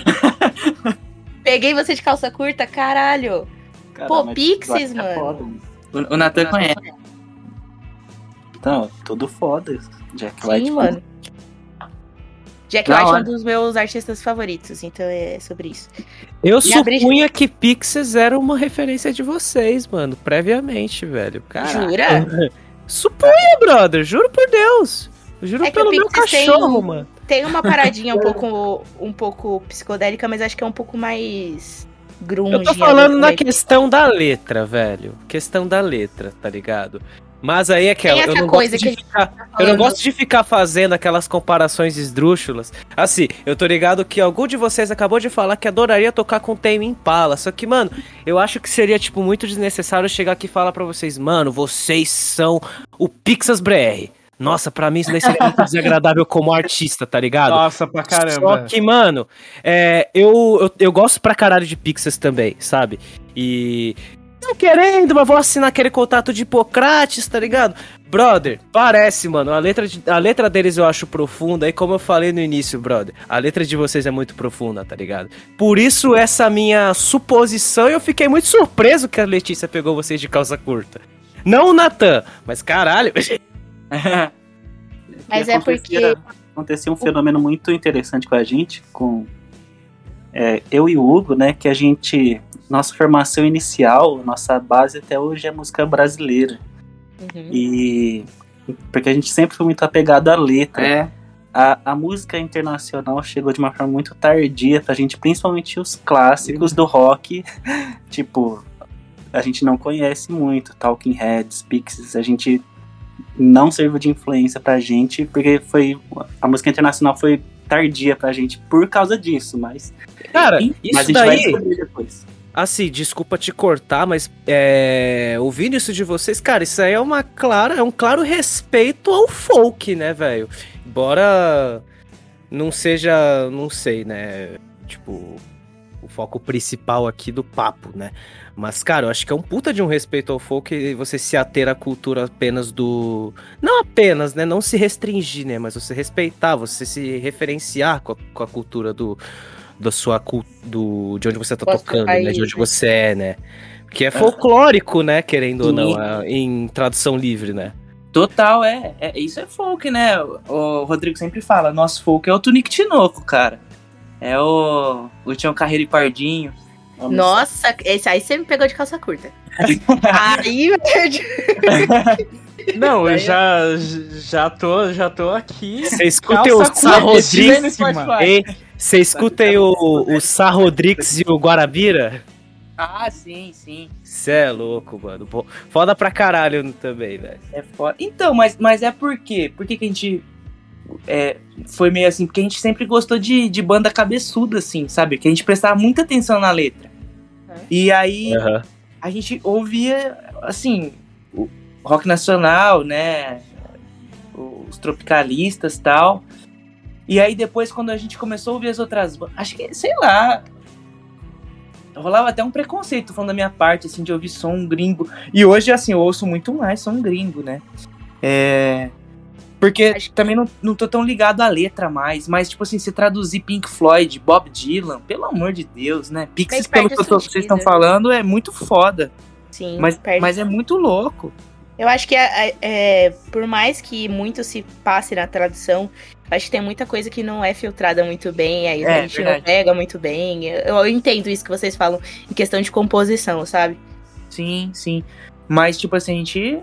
Peguei você de calça curta, caralho. Pô, Pixies, é mano. foda. o, o Nathan conhece. Não, tudo foda. Jack Sim, White. mano. Jack Da White é um dos meus artistas favoritos, então é sobre isso. Eu E supunha que Pixies era uma referência de vocês, mano, previamente, velho. Caralho. Jura? Supunha, brother, juro por Deus. Eu juro É pelo meu Pixies tem- cachorro, mano. Tem uma paradinha um pouco, um pouco psicodélica, mas acho que é um pouco mais grunge. Eu tô falando na questão da letra, velho. Questão da letra, tá ligado? Mas aí é que Tem eu não coisa gosto que a de gente ficar, tá eu não gosto de ficar fazendo aquelas comparações esdrúxulas. Assim, eu tô ligado que algum de vocês acabou de falar que adoraria tocar com Tame Impala, só que, mano, eu acho que seria tipo muito desnecessário chegar aqui e falar pra vocês, mano, vocês são o Pixas BR. Nossa, pra mim isso daí seria muito desagradável como artista, tá ligado? Nossa, pra Só caramba. que, mano, é, eu, eu, eu gosto pra caralho de Pixas também, sabe? E. Não querendo, mas vou assinar aquele contato de Hipocrates, tá ligado? Brother, parece, mano. A letra, de- a letra deles eu acho profunda. E como eu falei no início, brother, a letra de vocês é muito profunda, tá ligado? Por isso, essa minha suposição, eu fiquei muito surpreso que a Letícia pegou vocês de calça curta. Não o Natan, mas caralho. Mas é porque. Aconteceu um fenômeno muito interessante com a gente, com é, eu e o Hugo, né? Que a gente. Nossa formação inicial, nossa base até hoje é música brasileira. Uhum. E. Porque a gente sempre foi muito apegado à letra. É. A, a música internacional chegou de uma forma muito tardia pra gente, principalmente os clássicos do rock. tipo, a gente não conhece muito. Talking Heads, Pixies, a gente não serviu de influência pra gente, porque foi. A música internacional foi tardia pra gente por causa disso, mas, Cara, mas isso a gente vai daí. Assim, desculpa te cortar, mas é, ouvindo isso de vocês, cara, isso aí é uma clara, é um claro respeito ao folk, né, velho? Embora não seja, não sei, né, tipo, o foco principal aqui do papo, né? Mas, cara, eu acho que é um puta de um respeito ao folk você se ater à cultura apenas do. Não apenas, né? Não se restringir, né? Mas você respeitar, você se referenciar com a, com a cultura do. Da sua cultura. De onde você tá Nosso tocando, né? De onde né? você é, né? Que é folclórico, né? Querendo ou não, Sim. é, em tradução livre, né? Total, é, é. Isso é folk, né? O, Rodrigo sempre fala, nosso folk é o Tunique Tinoco, cara. É o, o Tião Carreiro e Pardinho. Nossa, esse aí você me pegou de calça curta. aí, Não, eu já, já, tô, já tô aqui. Você escutem o Calça Sá Você escutem o, o Sá Rodrigues e o Guarabira? ah, sim, sim. Cê é louco, mano. Foda pra caralho também, velho. É foda. Então, mas, mas é por quê? Por que, que a gente é, foi meio assim? Porque a gente sempre gostou de, de banda cabeçuda, assim, sabe? Que a gente prestava muita atenção na letra. É. E aí Aham. a gente ouvia, assim, o rock nacional, né? Os tropicalistas e tal. E aí depois, quando a gente começou a ouvir as outras bandas, acho que, sei lá. Rolava até um preconceito falando da minha parte, assim, de ouvir som gringo. E hoje, assim, eu ouço muito mais som gringo, né? É. Porque também não, não tô tão ligado à letra mais, mas, tipo assim, se traduzir Pink Floyd, Bob Dylan, pelo amor de Deus, né? Pixies, pelo que eu o tô- vocês estão falando, é muito foda. sim, Mas, mas é muito louco. Eu acho que é, é- é, por mais que muito se passe na tradução, acho que tem muita coisa que não é filtrada muito bem, aí É, a gente verdade. não pega muito bem. Eu, eu entendo isso que vocês falam em questão de composição, sabe? Sim, sim. Mas, tipo assim, a gente.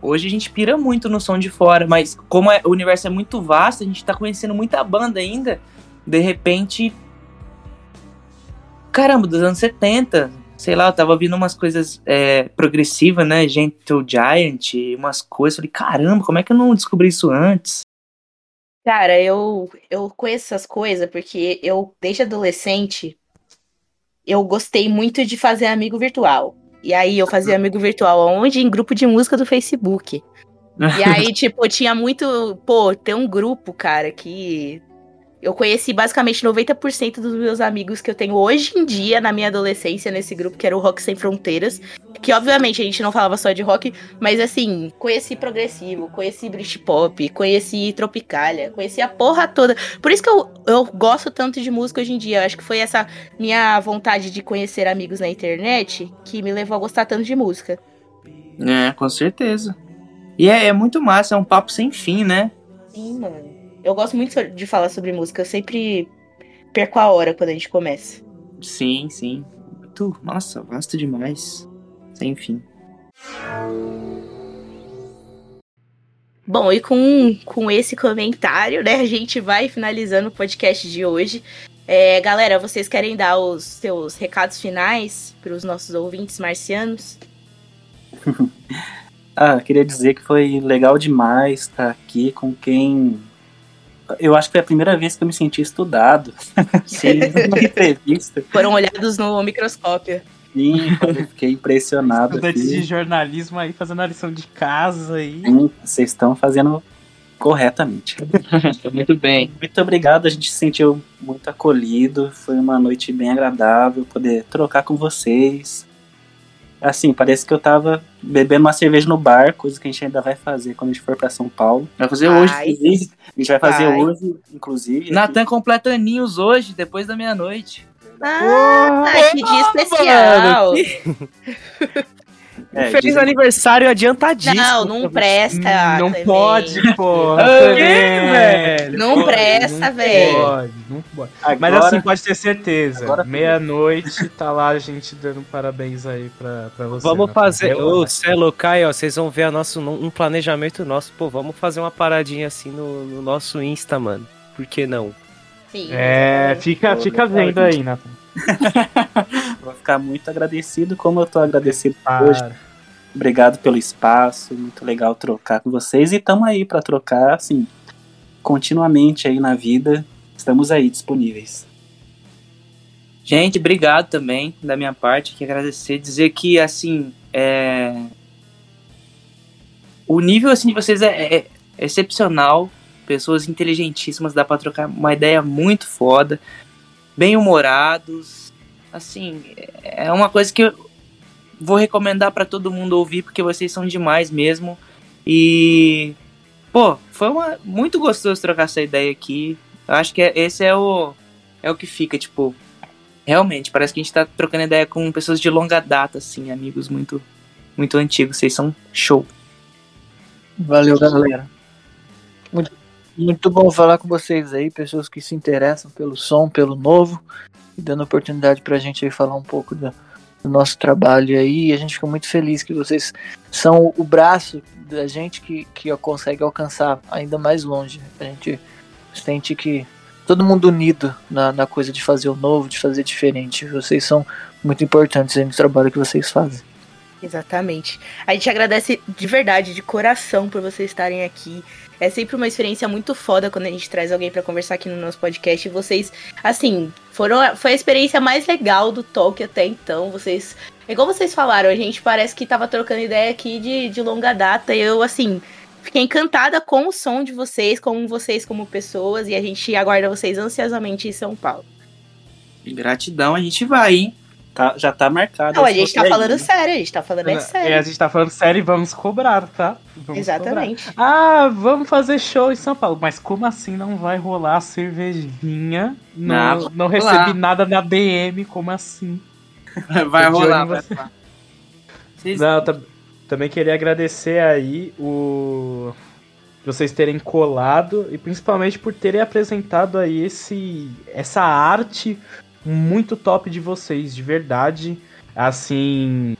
Hoje a gente pira muito no som de fora, mas como é- o universo é muito vasto, a gente tá conhecendo muita banda ainda. De repente. Caramba, dos anos 70. Sei lá, eu tava ouvindo umas coisas é, progressivas, né? Gentle Giant, umas coisas. Falei, caramba, como é que eu não descobri isso antes? Cara, eu, eu conheço essas coisas porque eu, desde adolescente, eu gostei muito de fazer amigo virtual. E aí eu fazia amigo virtual onde? Em grupo de música do Facebook. E aí, tipo, tinha muito. Pô, tem um grupo, cara, que. Eu conheci basicamente 90% dos meus amigos que eu tenho hoje em dia na minha adolescência nesse grupo, que era o Rock Sem Fronteiras. Que obviamente a gente não falava só de rock, mas assim, conheci progressivo, conheci Britpop, conheci Tropicália, conheci a porra toda. Por isso que eu, eu gosto tanto de música hoje em dia. Eu acho que foi essa minha vontade de conhecer amigos na internet que me levou a gostar tanto de música. É, com certeza. E é, é muito massa, é um papo sem fim, né? Sim, mano. Eu gosto muito de falar sobre música. Eu sempre perco a hora quando a gente começa. Sim, sim. Muito, nossa, gosto demais. Sem fim. Bom, e com, com esse comentário, né, a gente vai finalizando o podcast de hoje. É, galera, vocês querem dar os seus recados finais para os nossos ouvintes marcianos? ah, queria dizer que foi legal demais estar aqui com quem. Eu acho que foi a primeira vez que eu me senti estudado. Sim, numa entrevista. Foram olhados no microscópio. Sim, eu fiquei impressionado. Estudante de jornalismo aí fazendo a lição de casa aí. Sim, vocês estão fazendo corretamente. Muito bem. Muito obrigado, a gente se sentiu muito acolhido. Foi uma noite bem agradável poder trocar com vocês. Assim, parece que eu tava bebendo uma cerveja no bar, coisa que a gente ainda vai fazer quando a gente for pra São Paulo. Vai fazer hoje, Ai. Inclusive, a gente vai fazer Vai. hoje, inclusive. Natan completa aninhos hoje, depois da meia-noite. Ah, que dia especial! É, Feliz dizem- aniversário adiantadíssimo. Não, não presta. não também. pode, pô. Velho? Não Pode, presta, não velho. Pode, não pode. Mas Agora- assim, pode ter certeza. Meia-noite tá lá a gente dando parabéns aí pra, pra você. Vamos né? fazer. Ô. Celo, Caio, ó, vocês vão ver a nosso, um planejamento nosso. Pô, vamos fazer uma paradinha assim no, no nosso Insta, mano. Por que não? Sim, É, fica, fica vendo aí, Nathan. Vou ficar muito agradecido, como eu tô agradecido hoje. Para. Obrigado pelo espaço, muito legal trocar com vocês e estamos aí para trocar, assim, continuamente aí na vida. Estamos aí disponíveis. Gente, obrigado também da minha parte. Quero agradecer, dizer que assim, é... o nível assim de vocês é, é excepcional. Pessoas inteligentíssimas, dá pra trocar uma ideia muito foda, bem humorados. Assim, é uma coisa que eu vou recomendar pra todo mundo ouvir porque vocês são demais mesmo. E pô, foi uma, muito gostoso trocar essa ideia aqui. Eu acho que é- esse é o é o que fica, tipo, Realmente, parece que a gente tá trocando ideia com pessoas de longa data, assim, amigos muito, muito antigos. Vocês são show. Valeu, galera. Muito, muito bom falar com vocês aí, pessoas que se interessam pelo som, pelo novo, e dando oportunidade pra gente aí falar um pouco da- do nosso trabalho aí. E a gente fica muito feliz que vocês são o braço da gente que, que consegue alcançar ainda mais longe. A gente sente que todo mundo unido na, na coisa de fazer o novo, de fazer diferente. Vocês são muito importantes aí no trabalho que vocês fazem. Exatamente. A gente agradece de verdade, de coração, por vocês estarem aqui. É sempre uma experiência muito foda quando a gente traz alguém pra conversar aqui no nosso podcast. E vocês, assim, foram foi a experiência mais legal do Talk até então. Vocês, igual vocês falaram, a gente parece que tava trocando ideia aqui de, de longa data. Eu, assim, fiquei encantada com o som de vocês, com vocês como pessoas. E a gente aguarda vocês ansiosamente em São Paulo. Gratidão, a gente vai, hein? Tá, já tá marcado. Não, a esse gente tá falando né? sério, a gente tá falando é É, sério. a gente tá falando sério e vamos cobrar, tá? Vamos Exatamente. cobrar. Ah, vamos fazer show em São Paulo. Mas como assim não vai rolar cervejinha? Não, Não, não recebi nada na DM, como assim? Vai rolar, vai você. rolar. Vocês- Não, tam- também queria agradecer aí o vocês terem colado e principalmente por terem apresentado aí esse essa arte muito top de vocês, de verdade. Assim,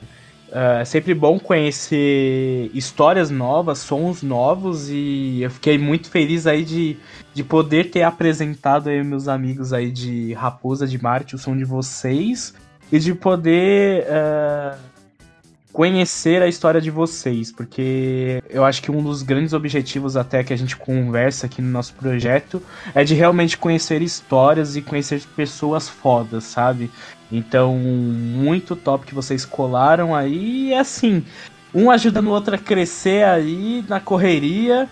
ah, é sempre bom conhecer histórias novas, sons novos e eu fiquei muito feliz aí de, de poder ter apresentado aí meus amigos aí de Raposa de Marte, o som de vocês e de poder ah, conhecer a história de vocês, porque eu acho que um dos grandes objetivos até que a gente conversa aqui no nosso projeto é de realmente conhecer histórias e conhecer pessoas fodas, sabe? Então, muito top que vocês colaram aí e assim, um ajudando o outro a crescer aí na correria.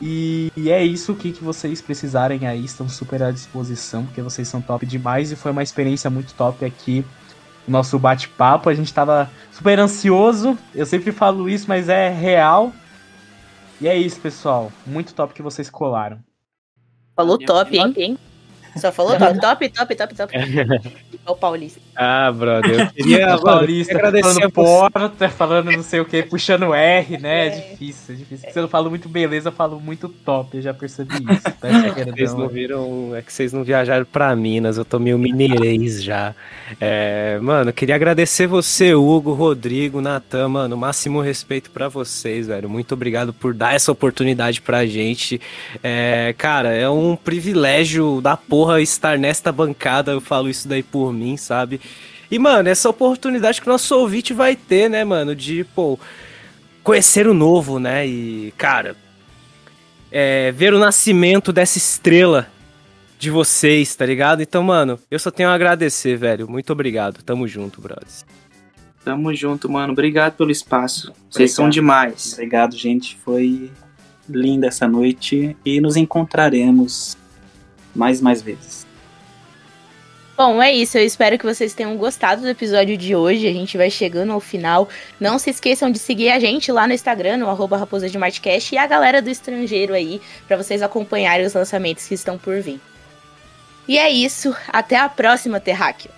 E, e é isso o que, que vocês precisarem aí, estão super à disposição, porque vocês são top demais e foi uma experiência muito top aqui nosso bate-papo. A gente tava super ansioso. Eu sempre falo isso, mas é real. E é isso, pessoal. Muito top que vocês colaram. Falou top, hein? Só falou top, top, top, top, top. Ó o Paulista. Ah, brother, eu queria, eu Paulista queria agradecer falando porta, falando não sei o que, puxando R, né? É difícil, é difícil. Se eu não falo muito beleza, eu falo muito top, eu já percebi isso. Tá, Vocês queridão? não viram, é que vocês não viajaram pra Minas, eu tô meio mineirês já. É, mano, eu queria agradecer você, Hugo, Rodrigo, Natan, mano, máximo respeito pra vocês, velho. Muito obrigado por dar essa oportunidade pra gente. É, cara, é um privilégio da porra estar nesta bancada, eu falo isso daí por mim, sabe? E, mano, essa oportunidade que o nosso ouvinte vai ter, né, mano, de, pô, conhecer o novo, né? E, cara, é, ver o nascimento dessa estrela de vocês, tá ligado? Então, mano, eu só tenho a agradecer, velho. Muito obrigado. Tamo junto, brothers. Tamo junto, mano. Obrigado pelo espaço. Vocês são demais. Obrigado, gente. Foi linda essa noite e nos encontraremos mais mais vezes. Bom, é isso. Eu espero que vocês tenham gostado do episódio de hoje. A gente vai chegando ao final. Não se esqueçam de seguir a gente lá no Instagram, no arroba Raposa de Martcast, e a galera do estrangeiro aí, pra vocês acompanharem os lançamentos que estão por vir. E é isso. Até a próxima, Terráqueo.